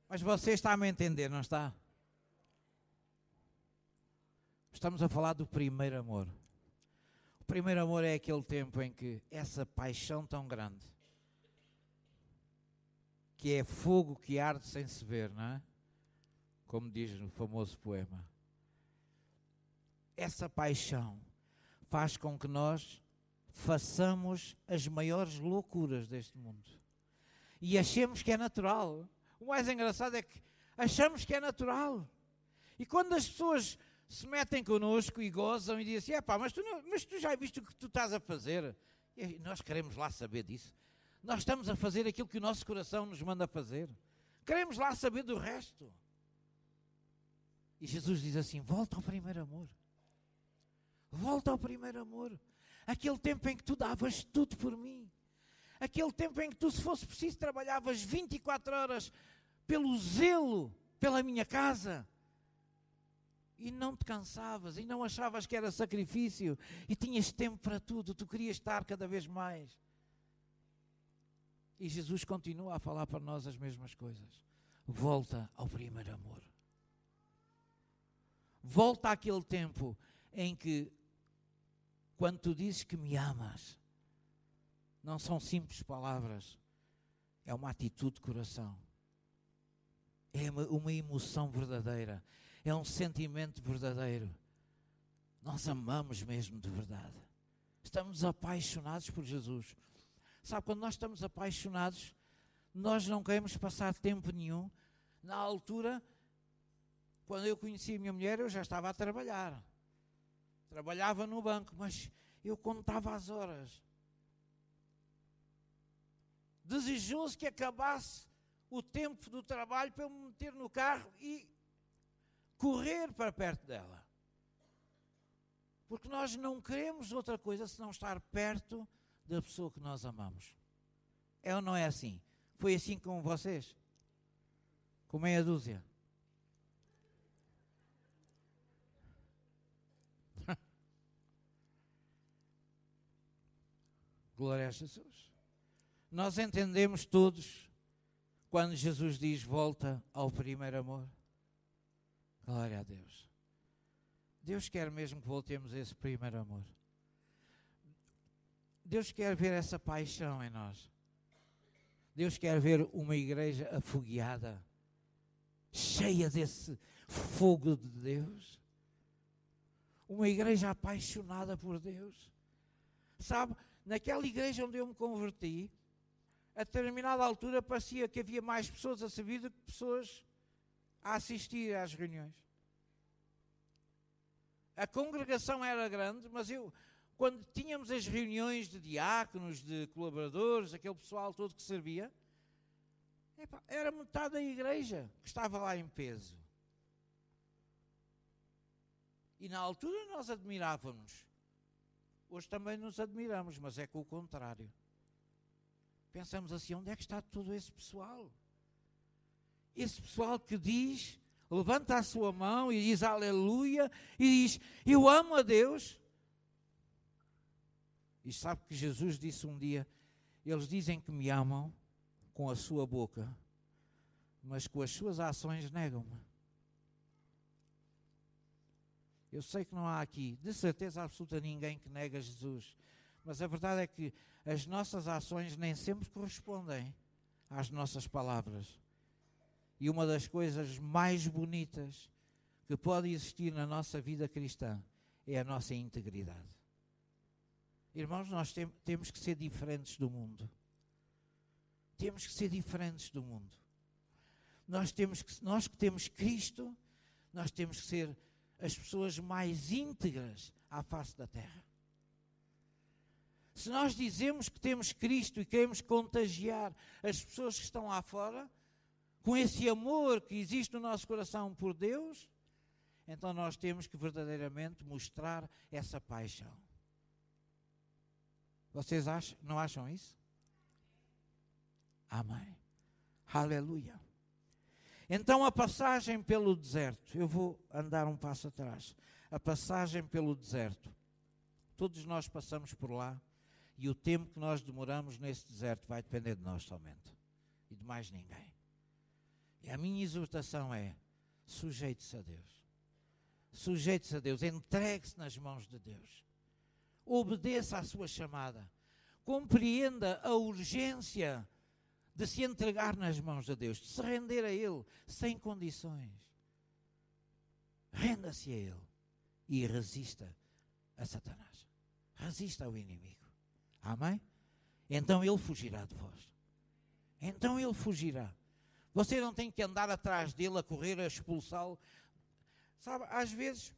Mas você está a me entender, não está? Estamos a falar do primeiro amor. O primeiro amor é aquele tempo em que essa paixão tão grande, que é fogo que arde sem se ver, não é? Como diz no famoso poema. Essa paixão faz com que nós façamos as maiores loucuras deste mundo. E achemos que é natural. O mais engraçado é que achamos que é natural. E quando as pessoas se metem connosco e gozam e dizem assim, mas, tu não, mas tu já viste o que tu estás a fazer? E nós queremos lá saber disso. Nós estamos a fazer aquilo que o nosso coração nos manda fazer. Queremos lá saber do resto. E Jesus diz assim: volta ao primeiro amor. Volta ao primeiro amor. Aquele tempo em que tu davas tudo por mim. Aquele tempo em que tu, se fosse preciso, trabalhavas 24 horas pelo zelo pela minha casa. E não te cansavas, e não achavas que era sacrifício, e tinhas tempo para tudo, tu querias estar cada vez mais. E Jesus continua a falar para nós as mesmas coisas. Volta ao primeiro amor. Volta àquele tempo em que quando tu dizes que me amas, não são simples palavras, é uma atitude de coração, é uma emoção verdadeira, é um sentimento verdadeiro. Nós amamos mesmo de verdade. Estamos apaixonados por Jesus. Sabe, quando nós estamos apaixonados, nós não queremos passar tempo nenhum. Na altura, quando eu conheci a minha mulher, eu já estava a trabalhar trabalhava no banco, mas eu contava as horas. Desejoso que acabasse o tempo do trabalho para eu me meter no carro e correr para perto dela. Porque nós não queremos outra coisa senão estar perto da pessoa que nós amamos. É ou não é assim? Foi assim com vocês? Com meia dúzia? Glória a Jesus. Nós entendemos todos quando Jesus diz volta ao primeiro amor. Glória a Deus. Deus quer mesmo que voltemos a esse primeiro amor. Deus quer ver essa paixão em nós. Deus quer ver uma igreja afogueada, cheia desse fogo de Deus. Uma igreja apaixonada por Deus. Sabe, naquela igreja onde eu me converti, a determinada altura parecia que havia mais pessoas a servir do que pessoas a assistir às reuniões. A congregação era grande, mas eu, quando tínhamos as reuniões de diáconos, de colaboradores, aquele pessoal todo que servia, era metade da igreja que estava lá em peso. E na altura nós admirávamos. Hoje também nos admiramos, mas é com o contrário. Pensamos assim: onde é que está todo esse pessoal? Esse pessoal que diz, levanta a sua mão e diz aleluia, e diz: Eu amo a Deus. E sabe que Jesus disse um dia: Eles dizem que me amam com a sua boca, mas com as suas ações negam-me. Eu sei que não há aqui, de certeza absoluta, ninguém que nega Jesus. Mas a verdade é que as nossas ações nem sempre correspondem às nossas palavras. E uma das coisas mais bonitas que pode existir na nossa vida cristã é a nossa integridade. Irmãos, nós tem, temos que ser diferentes do mundo. Temos que ser diferentes do mundo. Nós, temos que, nós que temos Cristo, nós temos que ser as pessoas mais íntegras à face da terra. Se nós dizemos que temos Cristo e queremos contagiar as pessoas que estão lá fora, com esse amor que existe no nosso coração por Deus, então nós temos que verdadeiramente mostrar essa paixão. Vocês acham, não acham isso? Amém. Aleluia. Então a passagem pelo deserto, eu vou andar um passo atrás. A passagem pelo deserto. Todos nós passamos por lá e o tempo que nós demoramos nesse deserto vai depender de nós somente e de mais ninguém. E a minha exortação é: sujeite-se a Deus. Sujeite-se a Deus, entregue-se nas mãos de Deus. Obedeça à sua chamada. Compreenda a urgência de se entregar nas mãos de Deus, de se render a Ele sem condições. Renda-se a Ele e resista a Satanás. Resista ao inimigo. Amém? Então ele fugirá de vós. Então ele fugirá. Você não tem que andar atrás dele a correr, a expulsá-lo. Sabe, às vezes,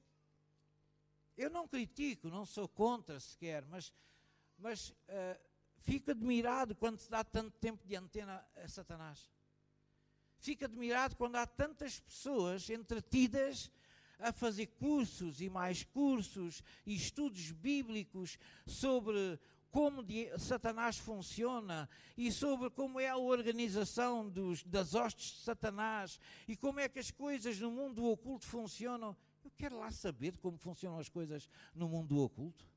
eu não critico, não sou contra sequer, mas, mas uh, Fico admirado quando se dá tanto tempo de antena a Satanás. Fico admirado quando há tantas pessoas entretidas a fazer cursos e mais cursos e estudos bíblicos sobre como Satanás funciona e sobre como é a organização dos, das hostes de Satanás e como é que as coisas no mundo oculto funcionam. Eu quero lá saber como funcionam as coisas no mundo oculto.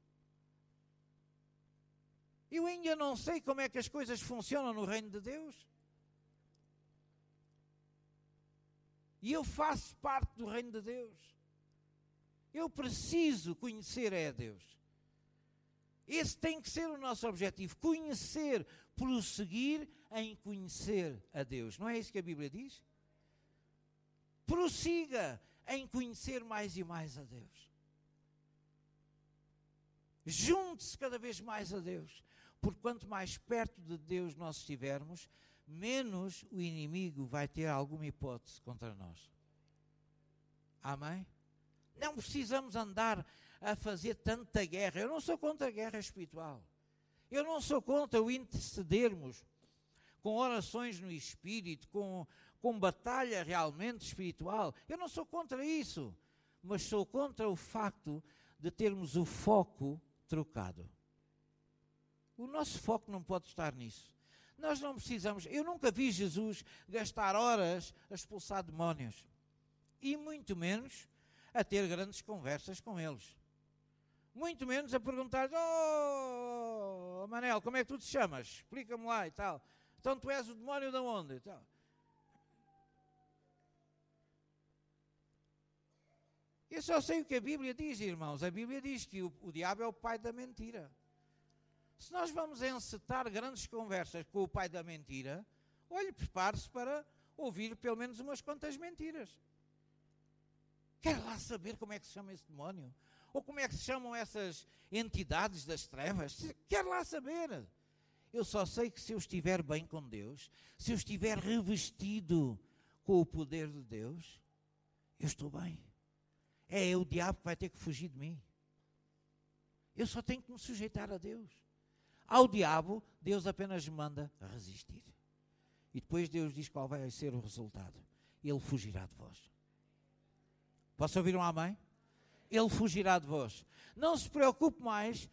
Eu ainda não sei como é que as coisas funcionam no reino de Deus. E eu faço parte do reino de Deus. Eu preciso conhecer é a Deus. Esse tem que ser o nosso objetivo: conhecer, prosseguir em conhecer a Deus. Não é isso que a Bíblia diz? Prossiga em conhecer mais e mais a Deus. Junte-se cada vez mais a Deus. Porque quanto mais perto de Deus nós estivermos, menos o inimigo vai ter alguma hipótese contra nós. Amém? Não precisamos andar a fazer tanta guerra. Eu não sou contra a guerra espiritual. Eu não sou contra o intercedermos com orações no espírito, com, com batalha realmente espiritual. Eu não sou contra isso. Mas sou contra o facto de termos o foco trocado. O nosso foco não pode estar nisso. Nós não precisamos. Eu nunca vi Jesus gastar horas a expulsar demónios. E muito menos a ter grandes conversas com eles. Muito menos a perguntar: Oh, Manel, como é que tu te chamas? Explica-me lá e tal. Então tu és o demónio de onde? E. Eu só sei o que a Bíblia diz, irmãos. A Bíblia diz que o, o diabo é o pai da mentira. Se nós vamos encetar grandes conversas com o pai da mentira, olhe, prepare-se para ouvir pelo menos umas quantas mentiras. Quer lá saber como é que se chama esse demónio? Ou como é que se chamam essas entidades das trevas? Quer lá saber. Eu só sei que se eu estiver bem com Deus, se eu estiver revestido com o poder de Deus, eu estou bem. É o diabo que vai ter que fugir de mim. Eu só tenho que me sujeitar a Deus. Ao diabo, Deus apenas manda resistir. E depois Deus diz qual vai ser o resultado. Ele fugirá de vós. Posso ouvir um amém? Ele fugirá de vós. Não se preocupe mais.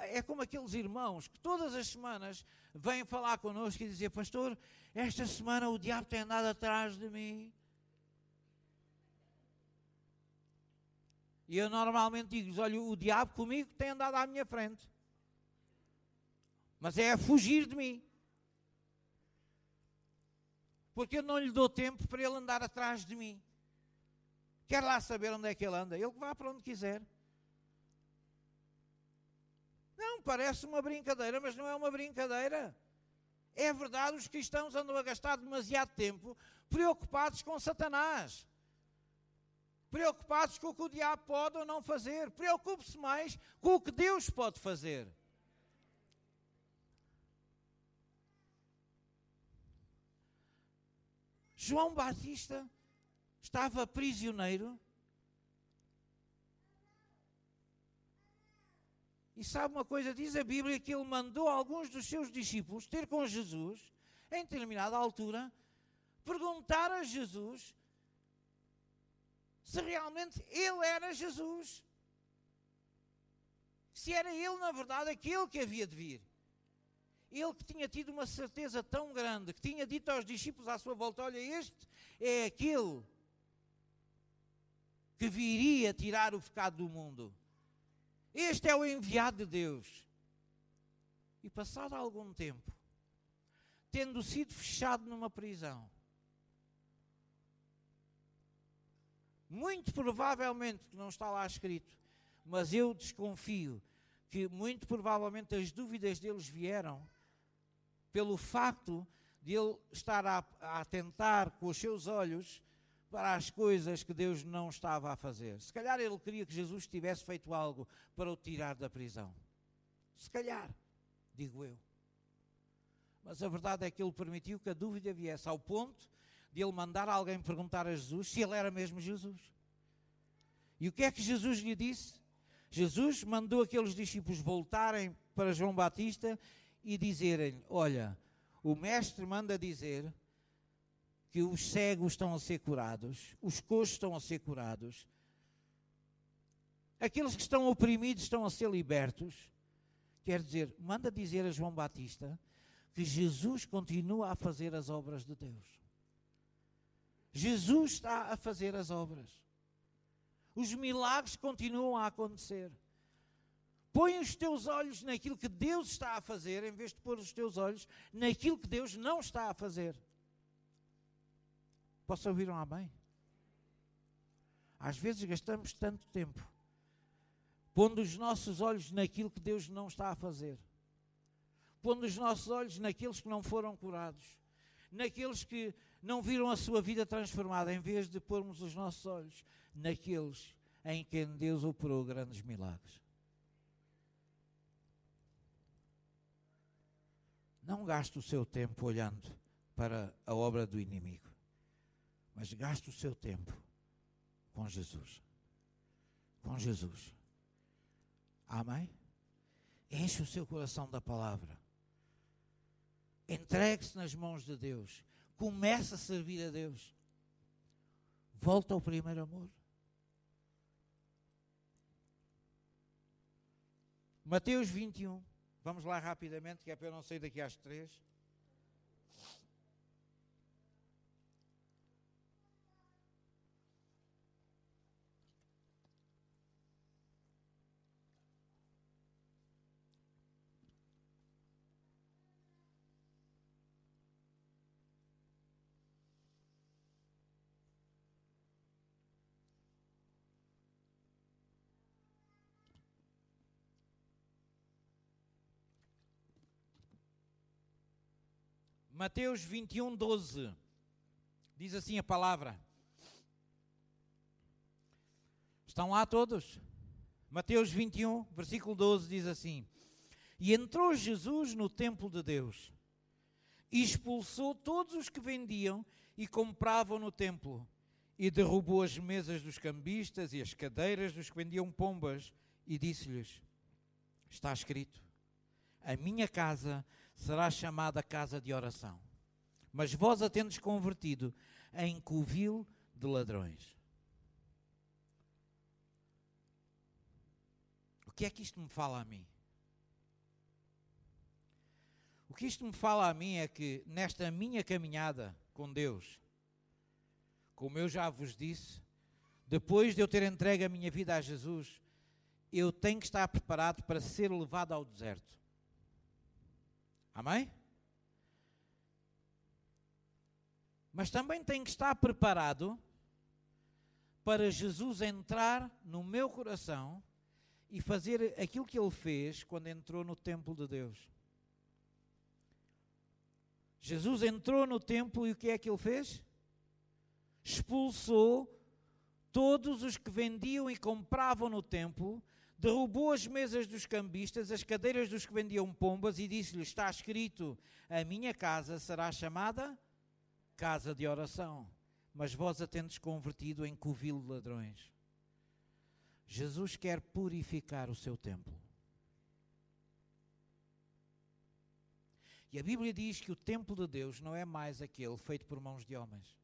É como aqueles irmãos que todas as semanas vêm falar connosco e dizer: Pastor, esta semana o diabo tem andado atrás de mim. E eu normalmente digo: olha, o diabo comigo tem andado à minha frente. Mas é a fugir de mim. Porque eu não lhe dou tempo para ele andar atrás de mim. Quer lá saber onde é que ele anda? Ele vá para onde quiser. Não, parece uma brincadeira, mas não é uma brincadeira. É verdade, os cristãos andam a gastar demasiado tempo preocupados com Satanás preocupados com o que o diabo pode ou não fazer. Preocupe-se mais com o que Deus pode fazer. João Batista estava prisioneiro. E sabe uma coisa? Diz a Bíblia que ele mandou alguns dos seus discípulos ter com Jesus, em determinada altura, perguntar a Jesus se realmente ele era Jesus. Se era ele, na verdade, aquele que havia de vir. Ele que tinha tido uma certeza tão grande, que tinha dito aos discípulos à sua volta: Olha, este é aquele que viria tirar o pecado do mundo. Este é o enviado de Deus. E passado algum tempo, tendo sido fechado numa prisão, Muito provavelmente, que não está lá escrito, mas eu desconfio que muito provavelmente as dúvidas deles vieram pelo facto de ele estar a, a tentar com os seus olhos para as coisas que Deus não estava a fazer. Se calhar ele queria que Jesus tivesse feito algo para o tirar da prisão. Se calhar, digo eu. Mas a verdade é que ele permitiu que a dúvida viesse ao ponto de ele mandar alguém perguntar a Jesus se ele era mesmo Jesus. E o que é que Jesus lhe disse? Jesus mandou aqueles discípulos voltarem para João Batista e dizerem: Olha, o Mestre manda dizer que os cegos estão a ser curados, os coxos estão a ser curados, aqueles que estão oprimidos estão a ser libertos. Quer dizer, manda dizer a João Batista que Jesus continua a fazer as obras de Deus. Jesus está a fazer as obras. Os milagres continuam a acontecer. Põe os teus olhos naquilo que Deus está a fazer, em vez de pôr os teus olhos naquilo que Deus não está a fazer. Posso ouvir um amém? Às vezes gastamos tanto tempo pondo os nossos olhos naquilo que Deus não está a fazer, pondo os nossos olhos naqueles que não foram curados, naqueles que não viram a sua vida transformada, em vez de pormos os nossos olhos naqueles em quem Deus operou grandes milagres. Não gaste o seu tempo olhando para a obra do inimigo, mas gaste o seu tempo com Jesus. Com Jesus. Amém? Enche o seu coração da palavra. Entregue-se nas mãos de Deus começa a servir a Deus. Volta ao primeiro amor. Mateus 21. Vamos lá rapidamente, que é para eu não sair daqui às três. Mateus 21, 12. Diz assim a palavra. Estão lá todos? Mateus 21, versículo 12 diz assim: E entrou Jesus no templo de Deus, e expulsou todos os que vendiam e compravam no templo, e derrubou as mesas dos cambistas e as cadeiras dos que vendiam pombas, e disse-lhes: Está escrito: A minha casa será chamada casa de oração. mas vós a tendes convertido em covil de ladrões. O que é que isto me fala a mim? O que isto me fala a mim é que nesta minha caminhada com Deus, como eu já vos disse, depois de eu ter entregue a minha vida a Jesus, eu tenho que estar preparado para ser levado ao deserto. Amém? Mas também tenho que estar preparado para Jesus entrar no meu coração e fazer aquilo que ele fez quando entrou no templo de Deus. Jesus entrou no templo e o que é que ele fez? Expulsou todos os que vendiam e compravam no templo, derrubou as mesas dos cambistas, as cadeiras dos que vendiam pombas e disse-lhes: Está escrito, a minha casa será chamada casa de oração, mas vós a tendes convertido em covil de ladrões. Jesus quer purificar o seu templo. E a Bíblia diz que o templo de Deus não é mais aquele feito por mãos de homens.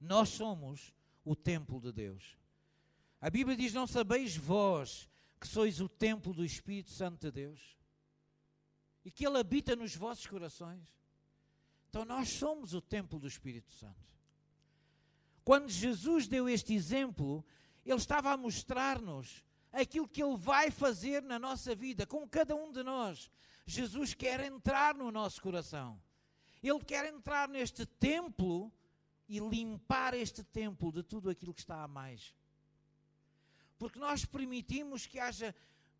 Nós somos o templo de Deus. A Bíblia diz: Não sabeis vós que sois o templo do Espírito Santo de Deus e que Ele habita nos vossos corações. Então nós somos o templo do Espírito Santo. Quando Jesus deu este exemplo, Ele estava a mostrar-nos aquilo que Ele vai fazer na nossa vida, com cada um de nós. Jesus quer entrar no nosso coração. Ele quer entrar neste templo e limpar este templo de tudo aquilo que está a mais. Porque nós permitimos que haja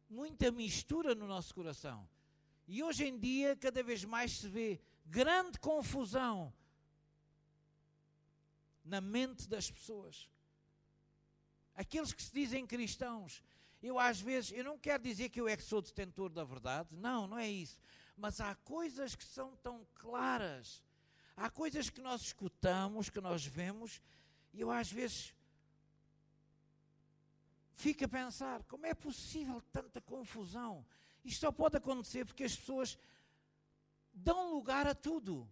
muita mistura no nosso coração. E hoje em dia, cada vez mais se vê grande confusão na mente das pessoas. Aqueles que se dizem cristãos, eu às vezes, eu não quero dizer que eu é que sou detentor da verdade, não, não é isso. Mas há coisas que são tão claras, há coisas que nós escutamos, que nós vemos, e eu às vezes fico a pensar: como é possível tanta confusão? Isto só pode acontecer porque as pessoas dão lugar a tudo.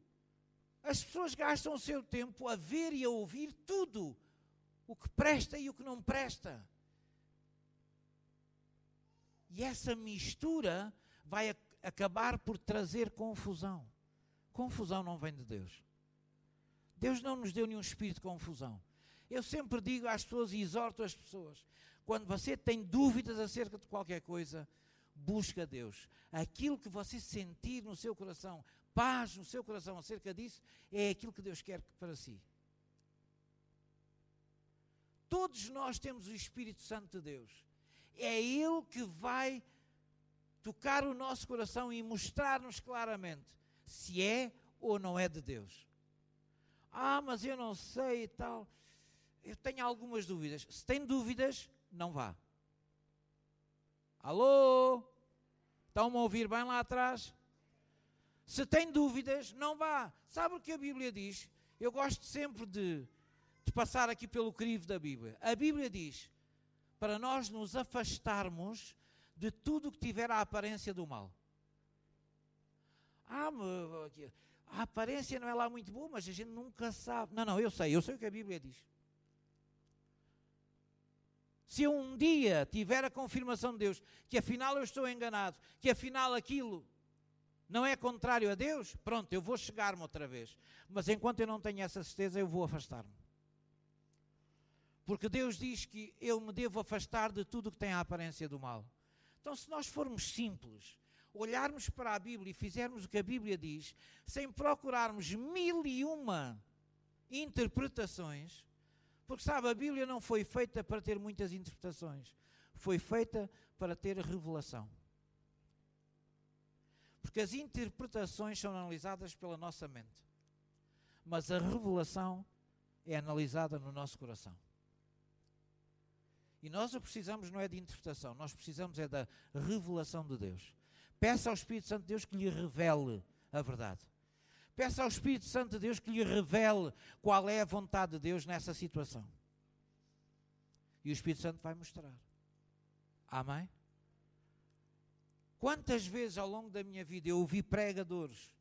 As pessoas gastam o seu tempo a ver e a ouvir tudo, o que presta e o que não presta. E essa mistura vai acabar por trazer confusão. Confusão não vem de Deus. Deus não nos deu nenhum espírito de confusão. Eu sempre digo às pessoas e exorto as pessoas: quando você tem dúvidas acerca de qualquer coisa, busca Deus. Aquilo que você sentir no seu coração, paz no seu coração acerca disso, é aquilo que Deus quer para si. Todos nós temos o Espírito Santo de Deus. É Ele que vai tocar o nosso coração e mostrar-nos claramente se é ou não é de Deus. Ah, mas eu não sei e tal. Eu tenho algumas dúvidas. Se tem dúvidas, não vá. Alô? Estão-me a ouvir bem lá atrás? Se tem dúvidas, não vá. Sabe o que a Bíblia diz? Eu gosto sempre de, de passar aqui pelo crivo da Bíblia. A Bíblia diz para nós nos afastarmos de tudo que tiver a aparência do mal. Ah, a aparência não é lá muito boa, mas a gente nunca sabe. Não, não, eu sei, eu sei o que a Bíblia diz. Se eu um dia tiver a confirmação de Deus que afinal eu estou enganado, que afinal aquilo não é contrário a Deus, pronto, eu vou chegar-me outra vez. Mas enquanto eu não tenho essa certeza, eu vou afastar-me. Porque Deus diz que eu me devo afastar de tudo que tem a aparência do mal. Então, se nós formos simples, olharmos para a Bíblia e fizermos o que a Bíblia diz, sem procurarmos mil e uma interpretações, porque sabe, a Bíblia não foi feita para ter muitas interpretações, foi feita para ter revelação. Porque as interpretações são analisadas pela nossa mente, mas a revelação é analisada no nosso coração. E nós o precisamos não é de interpretação, nós precisamos é da revelação de Deus. Peça ao Espírito Santo de Deus que lhe revele a verdade. Peça ao Espírito Santo de Deus que lhe revele qual é a vontade de Deus nessa situação. E o Espírito Santo vai mostrar. Amém? Quantas vezes ao longo da minha vida eu ouvi pregadores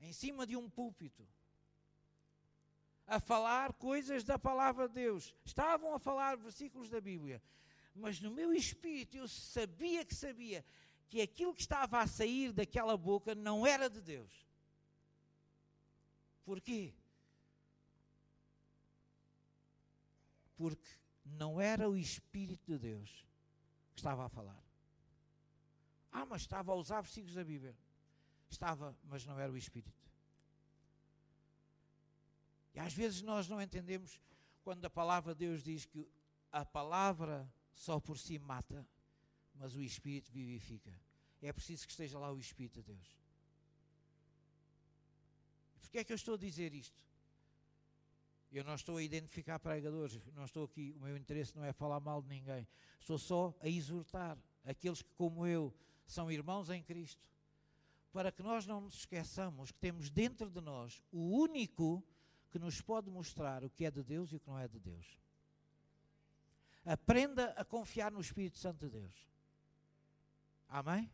em cima de um púlpito, a falar coisas da palavra de Deus. Estavam a falar versículos da Bíblia. Mas no meu espírito eu sabia que sabia que aquilo que estava a sair daquela boca não era de Deus. Porquê? Porque não era o Espírito de Deus que estava a falar. Ah, mas estava a usar versículos da Bíblia. Estava, mas não era o Espírito. E às vezes nós não entendemos quando a palavra de Deus diz que a palavra só por si mata, mas o Espírito vivifica. É preciso que esteja lá o Espírito de Deus. Porquê é que eu estou a dizer isto? Eu não estou a identificar pregadores, não estou aqui, o meu interesse não é falar mal de ninguém. Estou só a exortar aqueles que, como eu, são irmãos em Cristo, para que nós não nos esqueçamos que temos dentro de nós o único que nos pode mostrar o que é de Deus e o que não é de Deus. Aprenda a confiar no Espírito Santo de Deus. Amém?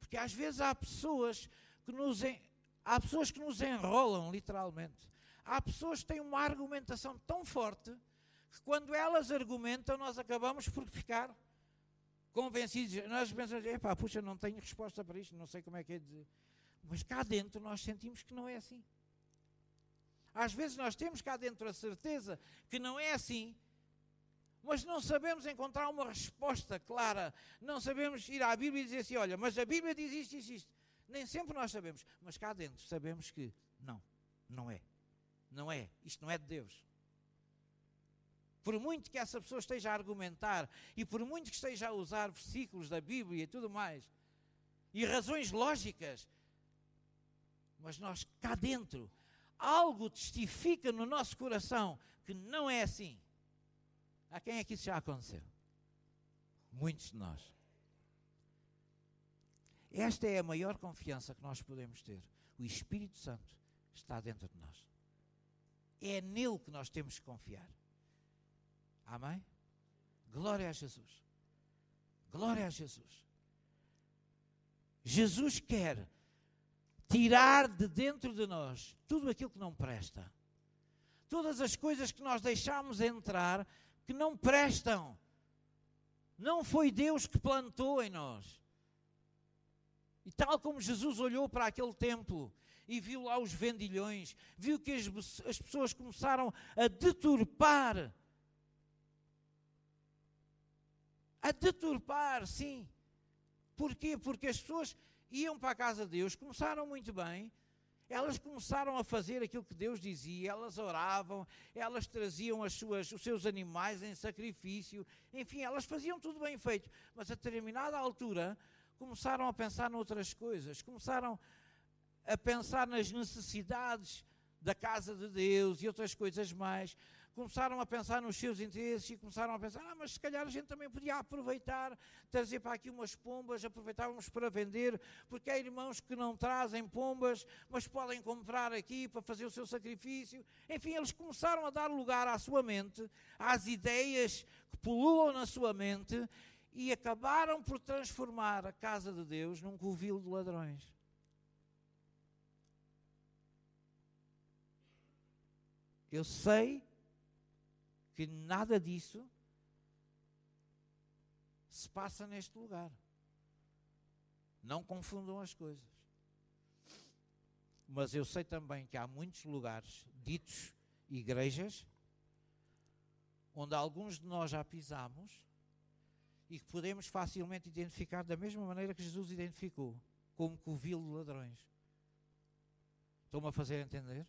Porque às vezes há pessoas que nos há pessoas que nos enrolam literalmente. Há pessoas que têm uma argumentação tão forte que quando elas argumentam nós acabamos por ficar convencidos. Nós pensamos, epá, puxa, não tenho resposta para isto, não sei como é que é dizer. Mas cá dentro nós sentimos que não é assim. Às vezes nós temos cá dentro a certeza que não é assim, mas não sabemos encontrar uma resposta clara. Não sabemos ir à Bíblia e dizer assim: olha, mas a Bíblia diz isto, isto, isto. Nem sempre nós sabemos, mas cá dentro sabemos que não, não é. Não é. Isto não é de Deus. Por muito que essa pessoa esteja a argumentar e por muito que esteja a usar versículos da Bíblia e tudo mais, e razões lógicas, mas nós cá dentro algo testifica no nosso coração que não é assim. A quem é que isso já aconteceu? Muitos de nós. Esta é a maior confiança que nós podemos ter. O Espírito Santo está dentro de nós. É nele que nós temos que confiar. Amém? Glória a Jesus. Glória a Jesus. Jesus quer tirar de dentro de nós tudo aquilo que não presta. Todas as coisas que nós deixamos entrar que não prestam. Não foi Deus que plantou em nós. E tal como Jesus olhou para aquele templo e viu lá os vendilhões, viu que as, as pessoas começaram a deturpar. A deturpar, sim. Porquê? Porque as pessoas iam para a casa de Deus, começaram muito bem, elas começaram a fazer aquilo que Deus dizia, elas oravam, elas traziam as suas, os seus animais em sacrifício, enfim, elas faziam tudo bem feito, mas a determinada altura começaram a pensar noutras coisas, começaram a pensar nas necessidades da casa de Deus e outras coisas mais, começaram a pensar nos seus interesses e começaram a pensar, ah, mas se calhar a gente também podia aproveitar, trazer para aqui umas pombas, aproveitávamos para vender, porque há irmãos que não trazem pombas, mas podem comprar aqui para fazer o seu sacrifício. Enfim, eles começaram a dar lugar à sua mente, às ideias que pululam na sua mente e acabaram por transformar a casa de Deus num covil de ladrões. Eu sei que nada disso se passa neste lugar. Não confundam as coisas. Mas eu sei também que há muitos lugares, ditos igrejas, onde alguns de nós já pisamos e que podemos facilmente identificar da mesma maneira que Jesus identificou, como covil de ladrões. Estão-me a fazer entender?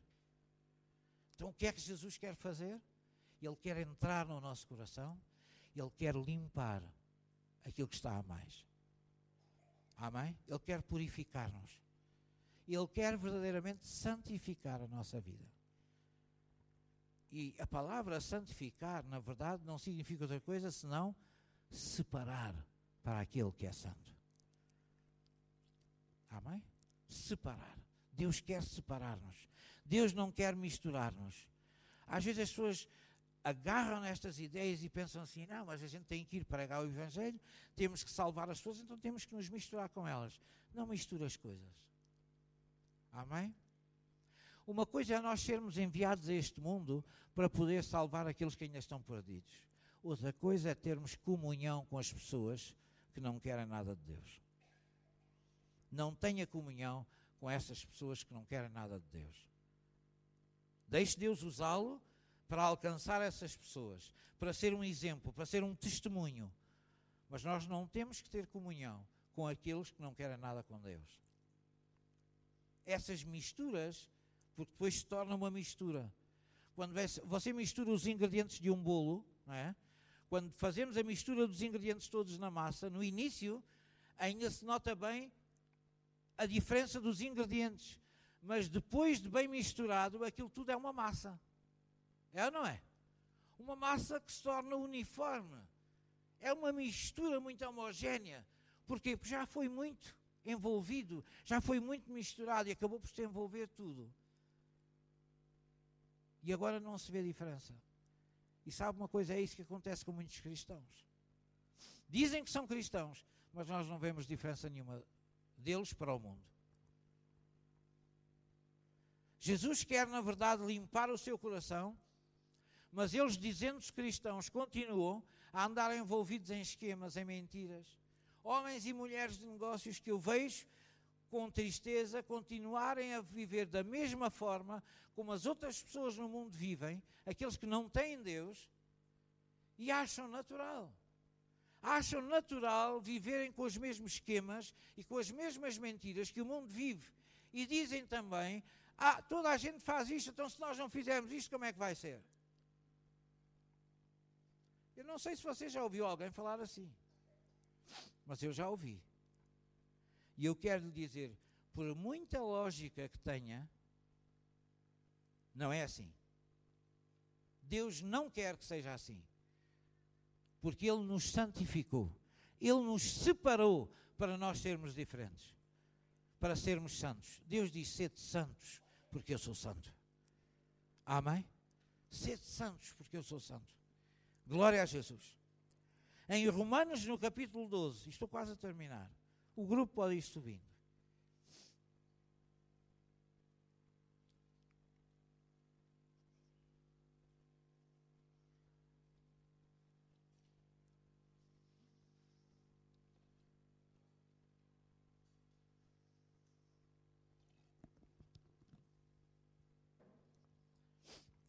Então o que é que Jesus quer fazer? Ele quer entrar no nosso coração, Ele quer limpar aquilo que está a mais. Amém? Ele quer purificar-nos. Ele quer verdadeiramente santificar a nossa vida. E a palavra santificar, na verdade, não significa outra coisa senão separar para aquele que é santo. Amém? Separar. Deus quer separar-nos. Deus não quer misturar-nos. Às vezes as pessoas agarram nestas ideias e pensam assim: não, mas a gente tem que ir pregar o Evangelho, temos que salvar as pessoas, então temos que nos misturar com elas. Não mistura as coisas. Amém? Uma coisa é nós sermos enviados a este mundo para poder salvar aqueles que ainda estão perdidos. Outra coisa é termos comunhão com as pessoas que não querem nada de Deus. Não tenha comunhão com essas pessoas que não querem nada de Deus. Deixe Deus usá-lo para alcançar essas pessoas, para ser um exemplo, para ser um testemunho. Mas nós não temos que ter comunhão com aqueles que não querem nada com Deus. Essas misturas, porque depois se torna uma mistura. Quando você mistura os ingredientes de um bolo, não é? quando fazemos a mistura dos ingredientes todos na massa, no início ainda se nota bem a diferença dos ingredientes, mas depois de bem misturado, aquilo tudo é uma massa. É ou não é? Uma massa que se torna uniforme. É uma mistura muito homogénea. Porquê? Porque já foi muito envolvido, já foi muito misturado e acabou por se envolver tudo. E agora não se vê diferença. E sabe uma coisa? É isso que acontece com muitos cristãos. Dizem que são cristãos, mas nós não vemos diferença nenhuma deles para o mundo. Jesus quer, na verdade, limpar o seu coração, mas eles, dizendo-se cristãos, continuam a andar envolvidos em esquemas, em mentiras. Homens e mulheres de negócios que eu vejo com tristeza, continuarem a viver da mesma forma como as outras pessoas no mundo vivem, aqueles que não têm Deus, e acham natural. Acham natural viverem com os mesmos esquemas e com as mesmas mentiras que o mundo vive. E dizem também: ah, toda a gente faz isto, então se nós não fizermos isto, como é que vai ser? Eu não sei se você já ouviu alguém falar assim, mas eu já ouvi. E eu quero lhe dizer, por muita lógica que tenha, não é assim. Deus não quer que seja assim. Porque Ele nos santificou. Ele nos separou para nós sermos diferentes. Para sermos santos. Deus diz: sede santos, porque eu sou santo. Amém? Sede santos, porque eu sou santo. Glória a Jesus. Em Romanos, no capítulo 12, estou quase a terminar. O grupo pode ir subindo.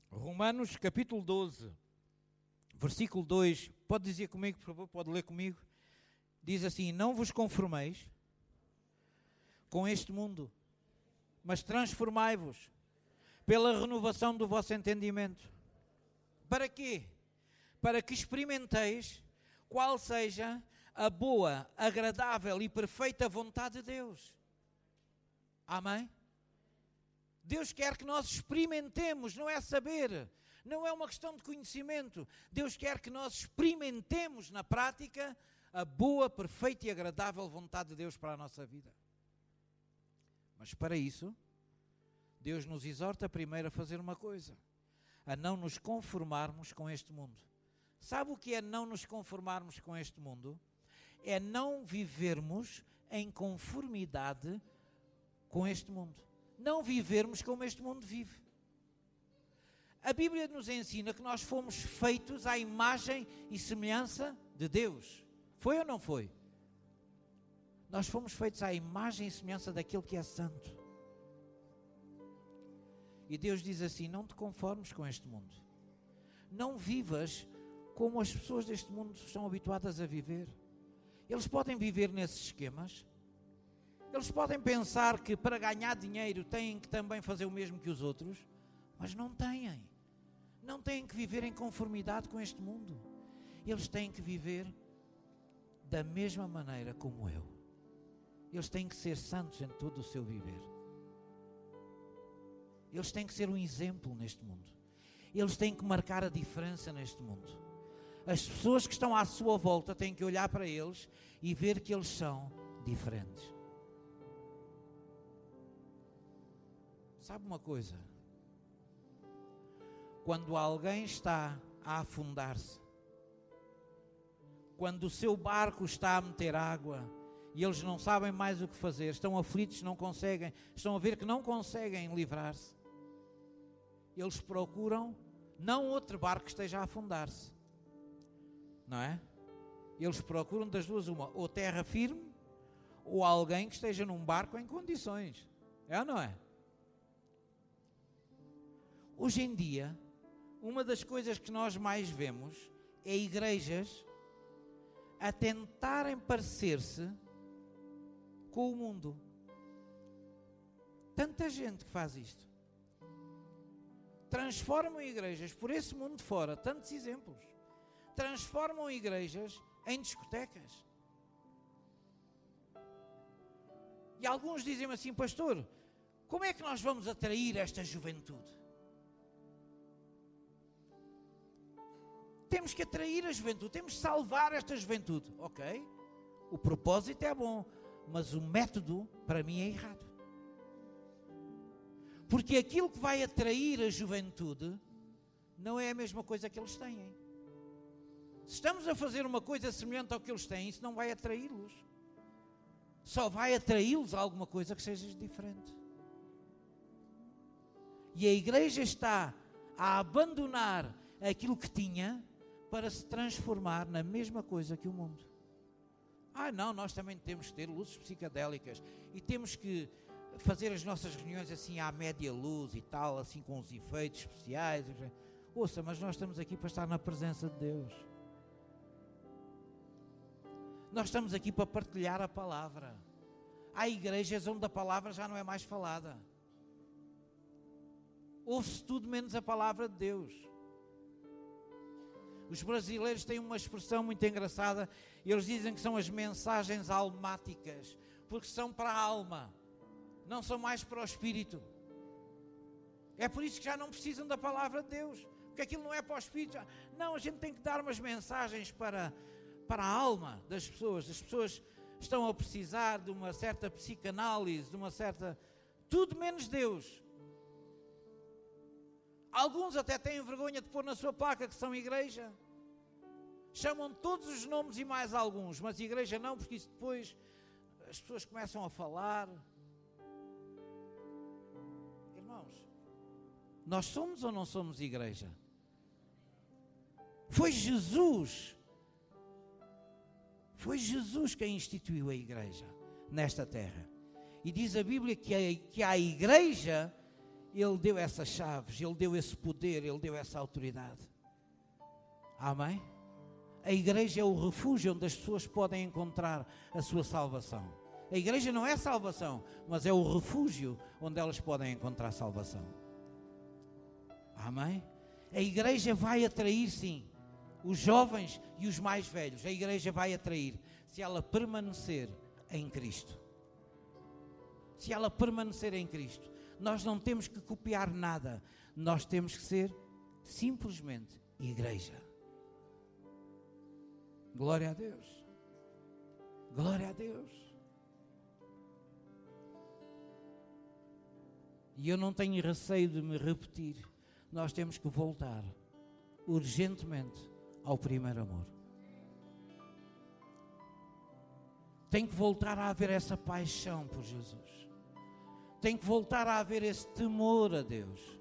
Romanos capítulo 12, versículo 2. Pode dizer comigo, por favor? Pode ler comigo? diz assim: Não vos conformeis com este mundo, mas transformai-vos pela renovação do vosso entendimento. Para quê? Para que experimenteis qual seja a boa, agradável e perfeita vontade de Deus. Amém? Deus quer que nós experimentemos, não é saber, não é uma questão de conhecimento. Deus quer que nós experimentemos na prática a boa, perfeita e agradável vontade de Deus para a nossa vida. Mas para isso, Deus nos exorta primeiro a fazer uma coisa: a não nos conformarmos com este mundo. Sabe o que é não nos conformarmos com este mundo? É não vivermos em conformidade com este mundo. Não vivermos como este mundo vive. A Bíblia nos ensina que nós fomos feitos à imagem e semelhança de Deus. Foi ou não foi? Nós fomos feitos à imagem e semelhança daquele que é santo. E Deus diz assim: não te conformes com este mundo. Não vivas como as pessoas deste mundo estão habituadas a viver. Eles podem viver nesses esquemas. Eles podem pensar que para ganhar dinheiro têm que também fazer o mesmo que os outros, mas não têm. Não têm que viver em conformidade com este mundo. Eles têm que viver da mesma maneira como eu. Eles têm que ser santos em todo o seu viver. Eles têm que ser um exemplo neste mundo. Eles têm que marcar a diferença neste mundo. As pessoas que estão à sua volta têm que olhar para eles e ver que eles são diferentes. Sabe uma coisa? Quando alguém está a afundar-se, quando o seu barco está a meter água e eles não sabem mais o que fazer, estão aflitos, não conseguem, estão a ver que não conseguem livrar-se. Eles procuram não outro barco que esteja a afundar-se, não é? Eles procuram das duas uma, ou terra firme, ou alguém que esteja num barco em condições. É ou não é? Hoje em dia, uma das coisas que nós mais vemos é igrejas a tentarem parecer-se com o mundo. Tanta gente que faz isto. Transformam igrejas por esse mundo fora, tantos exemplos. Transformam igrejas em discotecas. E alguns dizem assim, pastor, como é que nós vamos atrair esta juventude? Temos que atrair a juventude, temos que salvar esta juventude, ok? O propósito é bom, mas o método para mim é errado. Porque aquilo que vai atrair a juventude não é a mesma coisa que eles têm. Se estamos a fazer uma coisa semelhante ao que eles têm, isso não vai atraí-los. Só vai atraí-los a alguma coisa que seja diferente. E a igreja está a abandonar aquilo que tinha para se transformar na mesma coisa que o mundo. Ah, não, nós também temos que ter luzes psicadélicas e temos que fazer as nossas reuniões assim à média luz e tal, assim com os efeitos especiais. Ouça, mas nós estamos aqui para estar na presença de Deus. Nós estamos aqui para partilhar a palavra. Há igrejas onde a palavra já não é mais falada. Ouve-se tudo menos a palavra de Deus. Os brasileiros têm uma expressão muito engraçada, eles dizem que são as mensagens almáticas, porque são para a alma, não são mais para o espírito. É por isso que já não precisam da palavra de Deus, porque aquilo não é para o espírito. Não, a gente tem que dar umas mensagens para, para a alma das pessoas. As pessoas estão a precisar de uma certa psicanálise, de uma certa. Tudo menos Deus. Alguns até têm vergonha de pôr na sua placa que são igreja. Chamam todos os nomes e mais alguns, mas igreja não, porque isso depois as pessoas começam a falar. Irmãos, nós somos ou não somos igreja? Foi Jesus. Foi Jesus quem instituiu a igreja nesta terra. E diz a Bíblia que a, que a igreja ele deu essas chaves, Ele deu esse poder, Ele deu essa autoridade. Amém? A igreja é o refúgio onde as pessoas podem encontrar a sua salvação. A igreja não é salvação, mas é o refúgio onde elas podem encontrar salvação. Amém? A igreja vai atrair, sim, os jovens e os mais velhos. A igreja vai atrair se ela permanecer em Cristo. Se ela permanecer em Cristo nós não temos que copiar nada, nós temos que ser simplesmente igreja. Glória a Deus. Glória a Deus. E eu não tenho receio de me repetir. Nós temos que voltar urgentemente ao primeiro amor. Tem que voltar a haver essa paixão por Jesus tem que voltar a haver esse temor a Deus.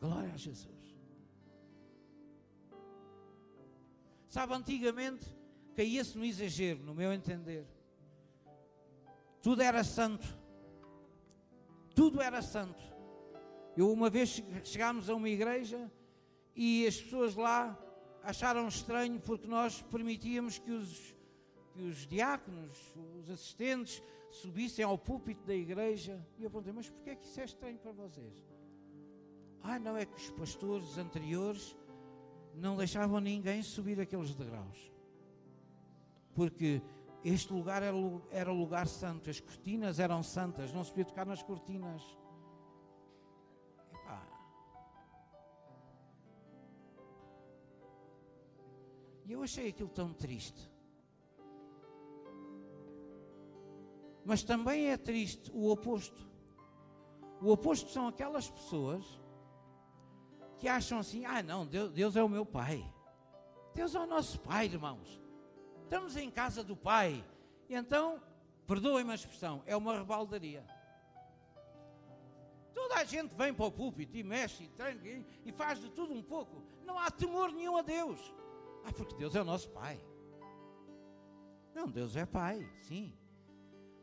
Glória a Jesus. Sabe, antigamente caía-se no exagero, no meu entender. Tudo era santo. Tudo era santo. Eu uma vez chegámos a uma igreja e as pessoas lá acharam estranho porque nós permitíamos que os, que os diáconos, os assistentes, subissem ao púlpito da igreja. E eu perguntei, mas porquê é que isso é estranho para vocês? Ah, não, é que os pastores anteriores não deixavam ninguém subir aqueles degraus. Porque este lugar era, lugar santo, as cortinas eram santas, não se podia tocar nas cortinas. Epá. E eu achei aquilo tão triste. Mas também é triste o oposto. O oposto são aquelas pessoas que acham assim: ah, não, Deus, Deus é o meu Pai. Deus é o nosso Pai, irmãos. Estamos em casa do Pai. E então, perdoem-me a expressão, é uma rebaldaria. Toda a gente vem para o púlpito e mexe e treina e faz de tudo um pouco. Não há temor nenhum a Deus. Ah, porque Deus é o nosso Pai. Não, Deus é Pai, sim.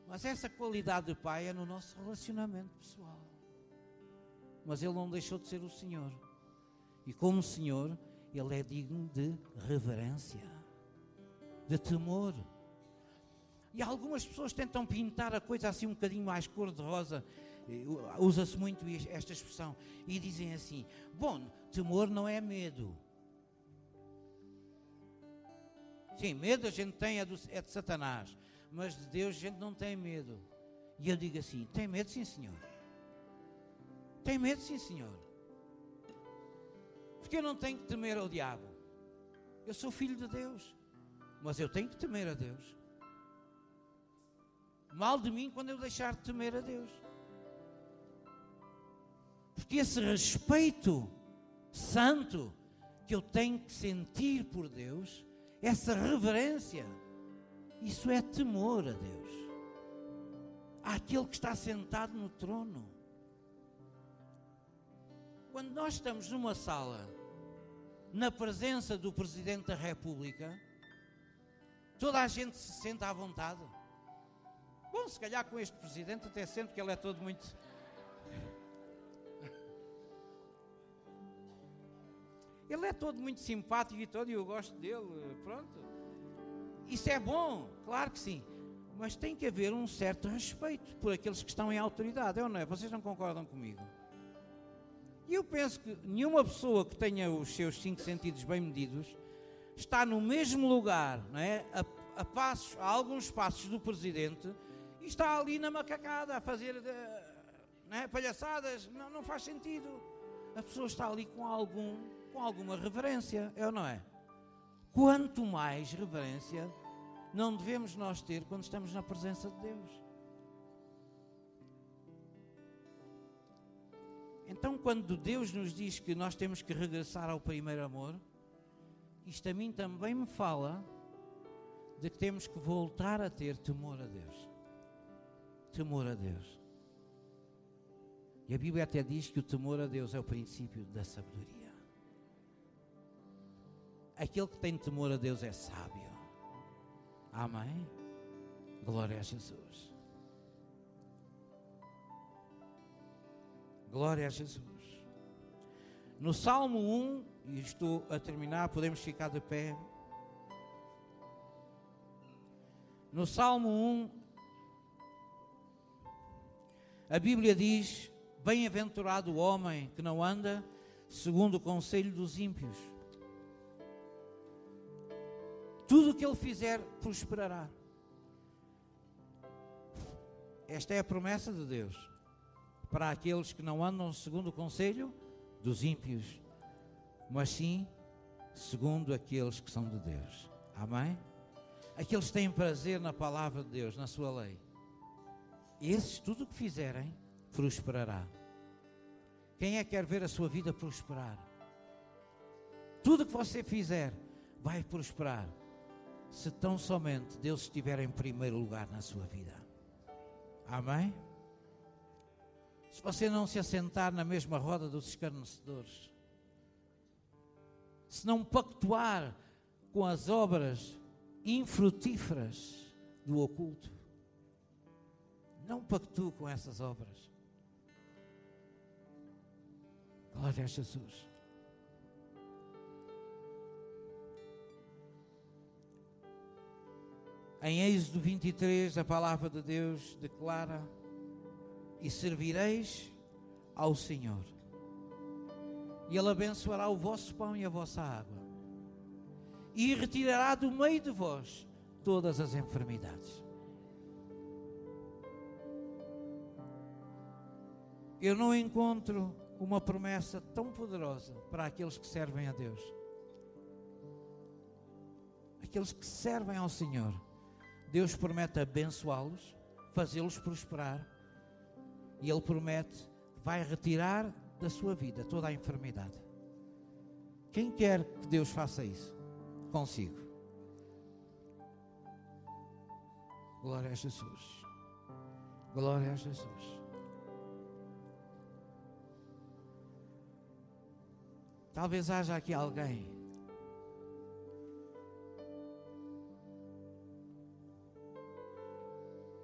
Mas essa qualidade de Pai é no nosso relacionamento pessoal. Mas Ele não deixou de ser o Senhor. E como Senhor, Ele é digno de reverência, de temor. E algumas pessoas tentam pintar a coisa assim um bocadinho mais cor-de-rosa. Usa-se muito esta expressão. E dizem assim: bom, temor não é medo. Sim, medo a gente tem é, do, é de Satanás, mas de Deus a gente não tem medo. E eu digo assim: tem medo, sim, senhor. Tem medo, sim, senhor. Porque eu não tenho que temer ao diabo. Eu sou filho de Deus, mas eu tenho que temer a Deus. Mal de mim quando eu deixar de temer a Deus. Porque esse respeito santo que eu tenho que sentir por Deus essa reverência, isso é temor a Deus, àquele que está sentado no trono. Quando nós estamos numa sala, na presença do Presidente da República, toda a gente se senta à vontade. Bom, se calhar com este Presidente até sento que ele é todo muito Ele é todo muito simpático e todo, e eu gosto dele, pronto. Isso é bom, claro que sim. Mas tem que haver um certo respeito por aqueles que estão em autoridade, é ou não é? Vocês não concordam comigo? E eu penso que nenhuma pessoa que tenha os seus cinco sentidos bem medidos está no mesmo lugar, não é? A, a passos, a alguns passos do presidente e está ali na macacada a fazer eh, não é? palhaçadas. Não, não faz sentido. A pessoa está ali com algum com alguma reverência, é ou não é? Quanto mais reverência não devemos nós ter quando estamos na presença de Deus. Então, quando Deus nos diz que nós temos que regressar ao primeiro amor, isto a mim também me fala de que temos que voltar a ter temor a Deus. Temor a Deus. E a Bíblia até diz que o temor a Deus é o princípio da sabedoria. Aquele que tem temor a Deus é sábio. Amém? Glória a Jesus. Glória a Jesus. No Salmo 1, e estou a terminar, podemos ficar de pé. No Salmo 1, a Bíblia diz: Bem-aventurado o homem que não anda segundo o conselho dos ímpios tudo o que ele fizer prosperará. Esta é a promessa de Deus para aqueles que não andam segundo o conselho dos ímpios, mas sim segundo aqueles que são de Deus. Amém? Aqueles que têm prazer na palavra de Deus, na sua lei. Esses, tudo o que fizerem, prosperará. Quem é que quer ver a sua vida prosperar? Tudo que você fizer vai prosperar se tão somente Deus estiver em primeiro lugar na sua vida. Amém? Se você não se assentar na mesma roda dos escarnecedores, se não pactuar com as obras infrutíferas do oculto, não pactue com essas obras. Glória a Jesus. Em Êxodo 23, a palavra de Deus declara: E servireis ao Senhor, e Ele abençoará o vosso pão e a vossa água, e retirará do meio de vós todas as enfermidades. Eu não encontro uma promessa tão poderosa para aqueles que servem a Deus. Aqueles que servem ao Senhor Deus promete abençoá-los, fazê-los prosperar, e Ele promete vai retirar da sua vida toda a enfermidade. Quem quer que Deus faça isso? Consigo. Glória a Jesus. Glória a Jesus. Talvez haja aqui alguém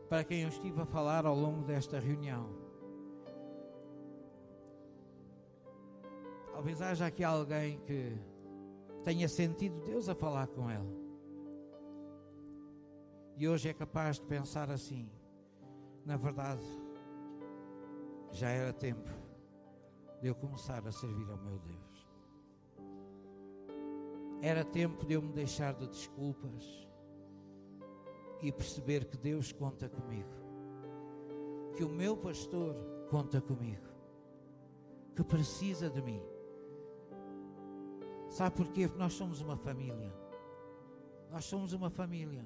para quem eu estive a falar ao longo desta reunião. Talvez haja aqui alguém que tenha sentido Deus a falar com ela. E hoje é capaz de pensar assim: na verdade, já era tempo de eu começar a servir ao meu Deus. Era tempo de eu me deixar de desculpas e perceber que Deus conta comigo, que o meu pastor conta comigo, que precisa de mim. Sabe porquê? Porque nós somos uma família. Nós somos uma família.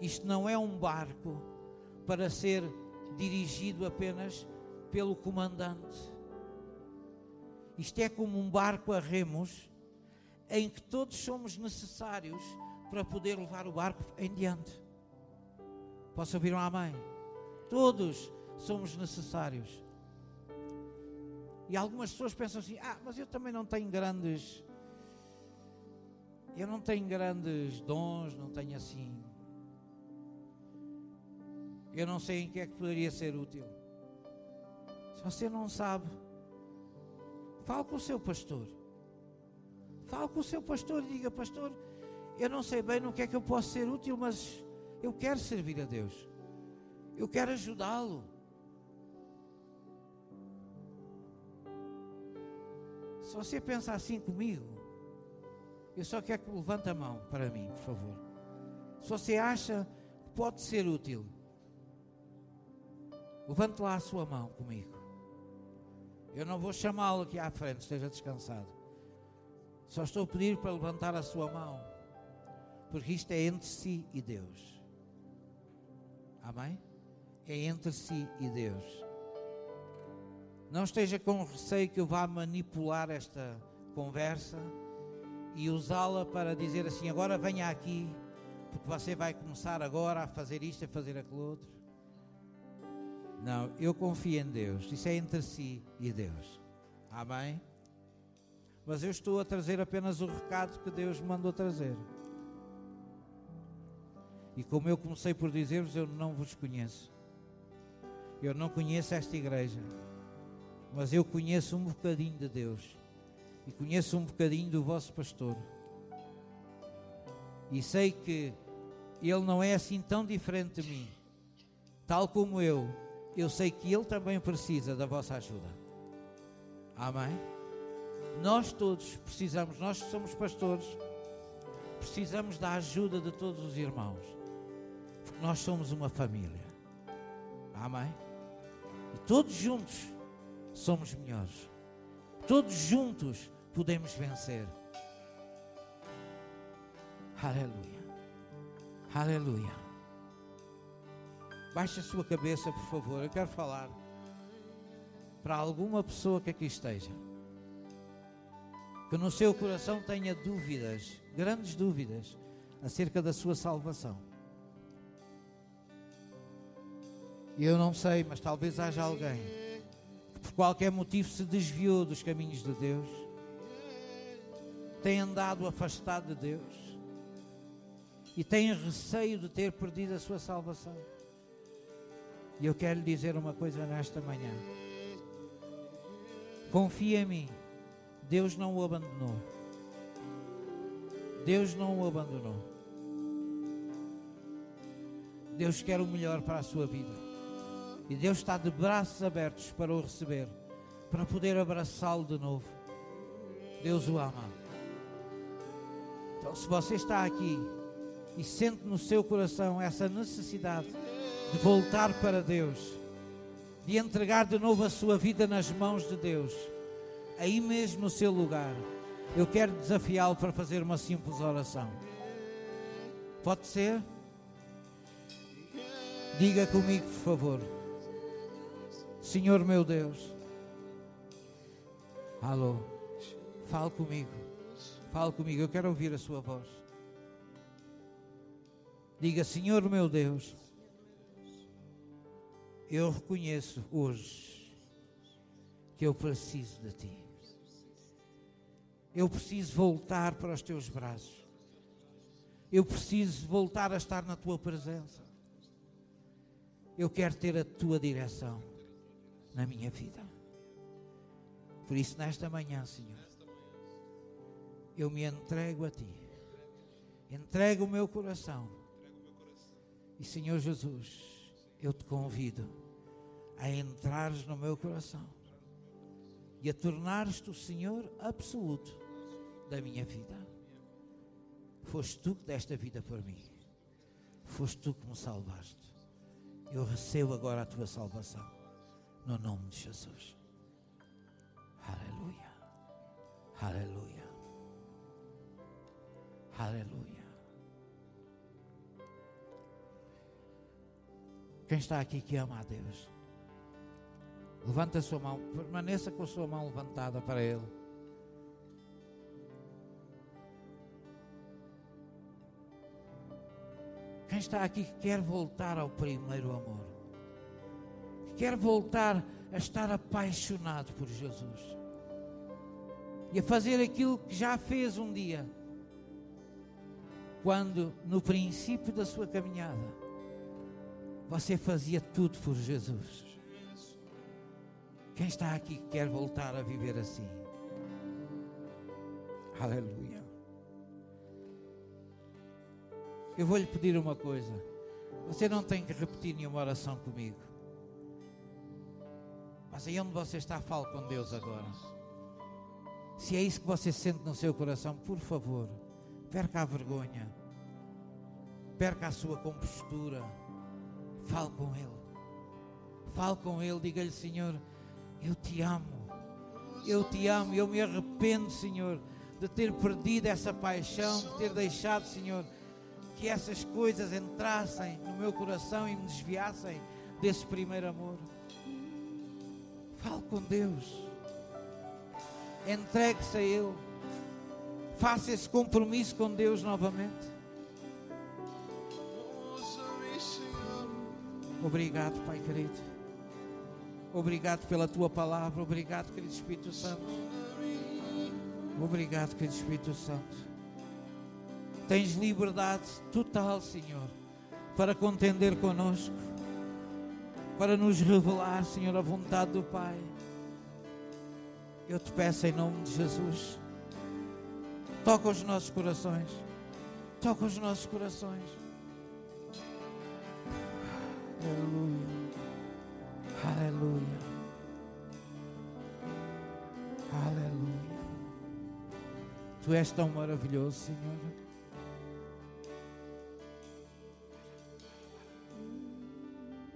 Isto não é um barco para ser dirigido apenas pelo comandante. Isto é como um barco a remos em que todos somos necessários para poder levar o barco em diante. Posso ouvir um amém? Todos somos necessários. E algumas pessoas pensam assim: ah, mas eu também não tenho grandes. Eu não tenho grandes dons, não tenho assim eu não sei em que é que poderia ser útil. Se você não sabe, fale com o seu pastor. Fale com o seu pastor e diga: Pastor, eu não sei bem no que é que eu posso ser útil, mas eu quero servir a Deus. Eu quero ajudá-lo. Se você pensa assim comigo, eu só quero que levante a mão para mim, por favor. Se você acha que pode ser útil, Levante lá a sua mão comigo. Eu não vou chamá-lo aqui à frente, esteja descansado. Só estou a pedir para levantar a sua mão, porque isto é entre si e Deus. Amém? É entre si e Deus. Não esteja com receio que eu vá manipular esta conversa e usá-la para dizer assim: agora venha aqui, porque você vai começar agora a fazer isto e fazer aquilo outro. Não, eu confio em Deus. Isso é entre si e Deus. Amém? Mas eu estou a trazer apenas o recado que Deus me mandou trazer. E como eu comecei por dizer-vos, eu não vos conheço. Eu não conheço esta igreja. Mas eu conheço um bocadinho de Deus. E conheço um bocadinho do vosso pastor. E sei que ele não é assim tão diferente de mim. Tal como eu, eu sei que Ele também precisa da vossa ajuda. Amém? Nós todos precisamos, nós que somos pastores, precisamos da ajuda de todos os irmãos, porque nós somos uma família. Amém? E todos juntos somos melhores. Todos juntos podemos vencer. Aleluia. Aleluia. Baixe a sua cabeça, por favor. Eu quero falar para alguma pessoa que aqui esteja. Que no seu coração tenha dúvidas, grandes dúvidas, acerca da sua salvação. E eu não sei, mas talvez haja alguém por qualquer motivo se desviou dos caminhos de Deus, tem andado afastado de Deus e tem receio de ter perdido a sua salvação. E eu quero lhe dizer uma coisa nesta manhã. Confie em mim. Deus não o abandonou. Deus não o abandonou. Deus quer o melhor para a sua vida. E Deus está de braços abertos para o receber, para poder abraçá-lo de novo. Deus o ama. Então, se você está aqui e sente no seu coração essa necessidade de voltar para Deus, de entregar de novo a sua vida nas mãos de Deus, aí mesmo no seu lugar, eu quero desafiá-lo para fazer uma simples oração. Pode ser? Diga comigo, por favor. Senhor meu Deus. Alô. Fale comigo. Fale comigo. Eu quero ouvir a sua voz. Diga, Senhor meu Deus, eu reconheço hoje que eu preciso de Ti. Eu preciso voltar para os Teus braços. Eu preciso voltar a estar na Tua presença. Eu quero ter a Tua direção na minha vida. Por isso, nesta manhã, Senhor, eu me entrego a Ti. Entrego o meu coração. E, Senhor Jesus, eu te convido a entrares no meu coração e a tornares-te o Senhor absoluto da minha vida. Foste tu que deste a vida por mim. Foste tu que me salvaste. Eu recebo agora a tua salvação. No nome de Jesus. Aleluia. Aleluia. Aleluia. Quem está aqui que ama a Deus? Levanta a sua mão, permaneça com a sua mão levantada para Ele. Quem está aqui que quer voltar ao primeiro amor, quer voltar a estar apaixonado por Jesus e a fazer aquilo que já fez um dia, quando no princípio da sua caminhada você fazia tudo por Jesus. Quem está aqui que quer voltar a viver assim? Aleluia. Eu vou lhe pedir uma coisa. Você não tem que repetir nenhuma oração comigo. Mas aí onde você está, fale com Deus agora. Se é isso que você sente no seu coração, por favor, perca a vergonha, perca a sua compostura, fale com Ele. Fale com Ele, diga-lhe, Senhor, eu te amo. Eu te amo. Eu me arrependo, Senhor, de ter perdido essa paixão, de ter deixado, Senhor, que essas coisas entrassem no meu coração e me desviassem desse primeiro amor. Fale com Deus. Entregue-se a Ele. Faça esse compromisso com Deus novamente. Obrigado, Pai querido. Obrigado pela tua palavra. Obrigado, querido Espírito Santo. Obrigado, querido Espírito Santo. Tens liberdade total, Senhor, para contender conosco, para nos revelar, Senhor, a vontade do Pai. Eu te peço em nome de Jesus. Toca os nossos corações. Toca os nossos corações. Aleluia. Aleluia. Aleluia. Tu és tão maravilhoso, Senhor.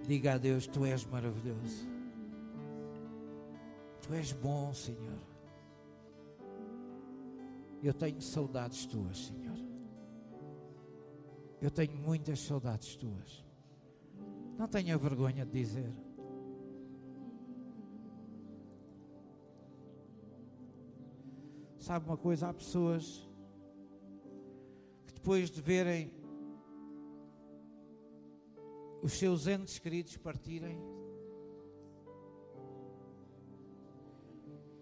Diga a Deus: Tu és maravilhoso. Tu és bom, Senhor. Eu tenho saudades tuas, Senhor. Eu tenho muitas saudades tuas. Não tenha vergonha de dizer. Sabe uma coisa? Há pessoas que depois de verem os seus entes queridos partirem,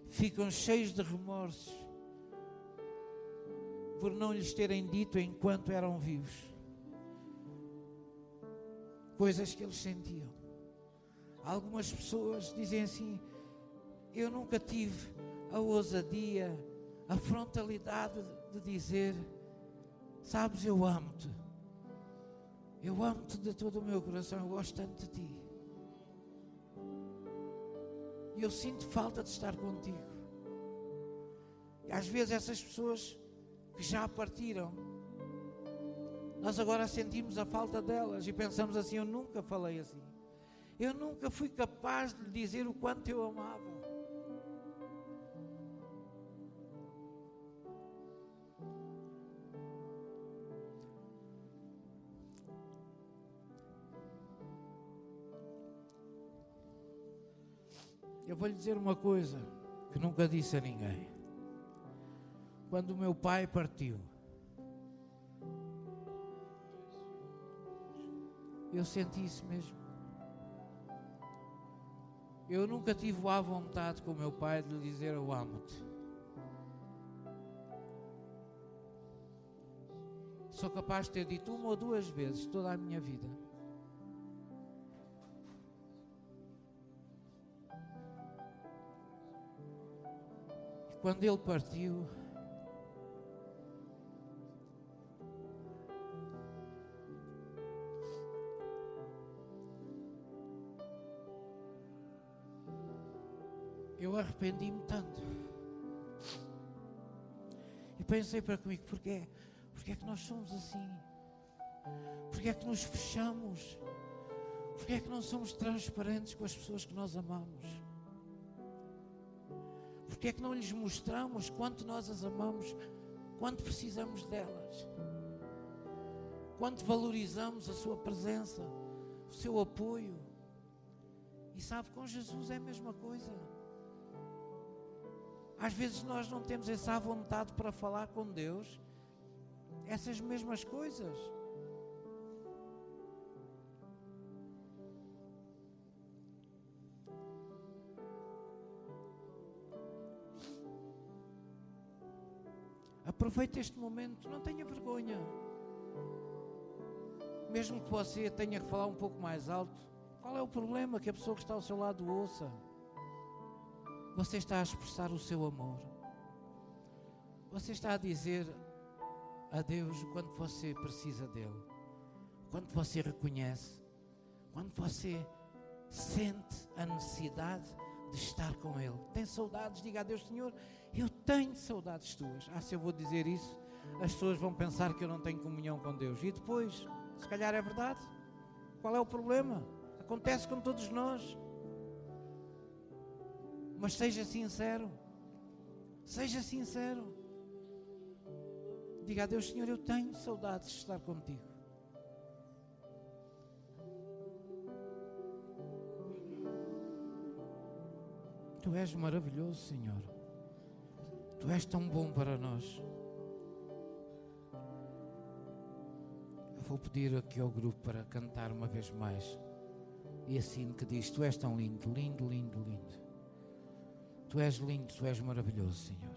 ficam cheios de remorsos por não lhes terem dito enquanto eram vivos coisas que eles sentiam. Algumas pessoas dizem assim: Eu nunca tive a ousadia a frontalidade de dizer: Sabes, eu amo-te. Eu amo-te de todo o meu coração, eu gosto tanto de ti. E eu sinto falta de estar contigo. E às vezes essas pessoas que já partiram, nós agora sentimos a falta delas e pensamos assim: eu nunca falei assim. Eu nunca fui capaz de lhe dizer o quanto eu amava. Vou lhe dizer uma coisa que nunca disse a ninguém. Quando o meu pai partiu, Eu senti isso mesmo. Eu nunca tive a vontade com o meu pai de lhe dizer eu amo-te. Sou capaz de ter dito uma ou duas vezes toda a minha vida. Quando ele partiu, eu arrependi-me tanto. E pensei para comigo, porquê? Porquê é que nós somos assim? Porquê é que nos fechamos? Porquê é que não somos transparentes com as pessoas que nós amamos? Porquê é que não lhes mostramos quanto nós as amamos, quanto precisamos delas? Quanto valorizamos a sua presença, o seu apoio? E sabe, com Jesus é a mesma coisa. Às vezes nós não temos essa vontade para falar com Deus, essas mesmas coisas. Aproveite este momento, não tenha vergonha. Mesmo que você tenha que falar um pouco mais alto, qual é o problema que a pessoa que está ao seu lado ouça? Você está a expressar o seu amor. Você está a dizer a Deus o quanto você precisa dele, o quanto você reconhece, quanto você sente a necessidade de estar com Ele. Tem saudades? Diga a Deus, Senhor, eu tenho saudades tuas. Ah, se eu vou dizer isso, as pessoas vão pensar que eu não tenho comunhão com Deus. E depois, se calhar é verdade. Qual é o problema? Acontece com todos nós. Mas seja sincero. Seja sincero. Diga a Deus, Senhor, eu tenho saudades de estar contigo. Tu és maravilhoso, Senhor. Tu és tão bom para nós. Eu vou pedir aqui ao grupo para cantar uma vez mais. E assim que diz: Tu és tão lindo, lindo, lindo, lindo. Tu és lindo, tu és maravilhoso, Senhor.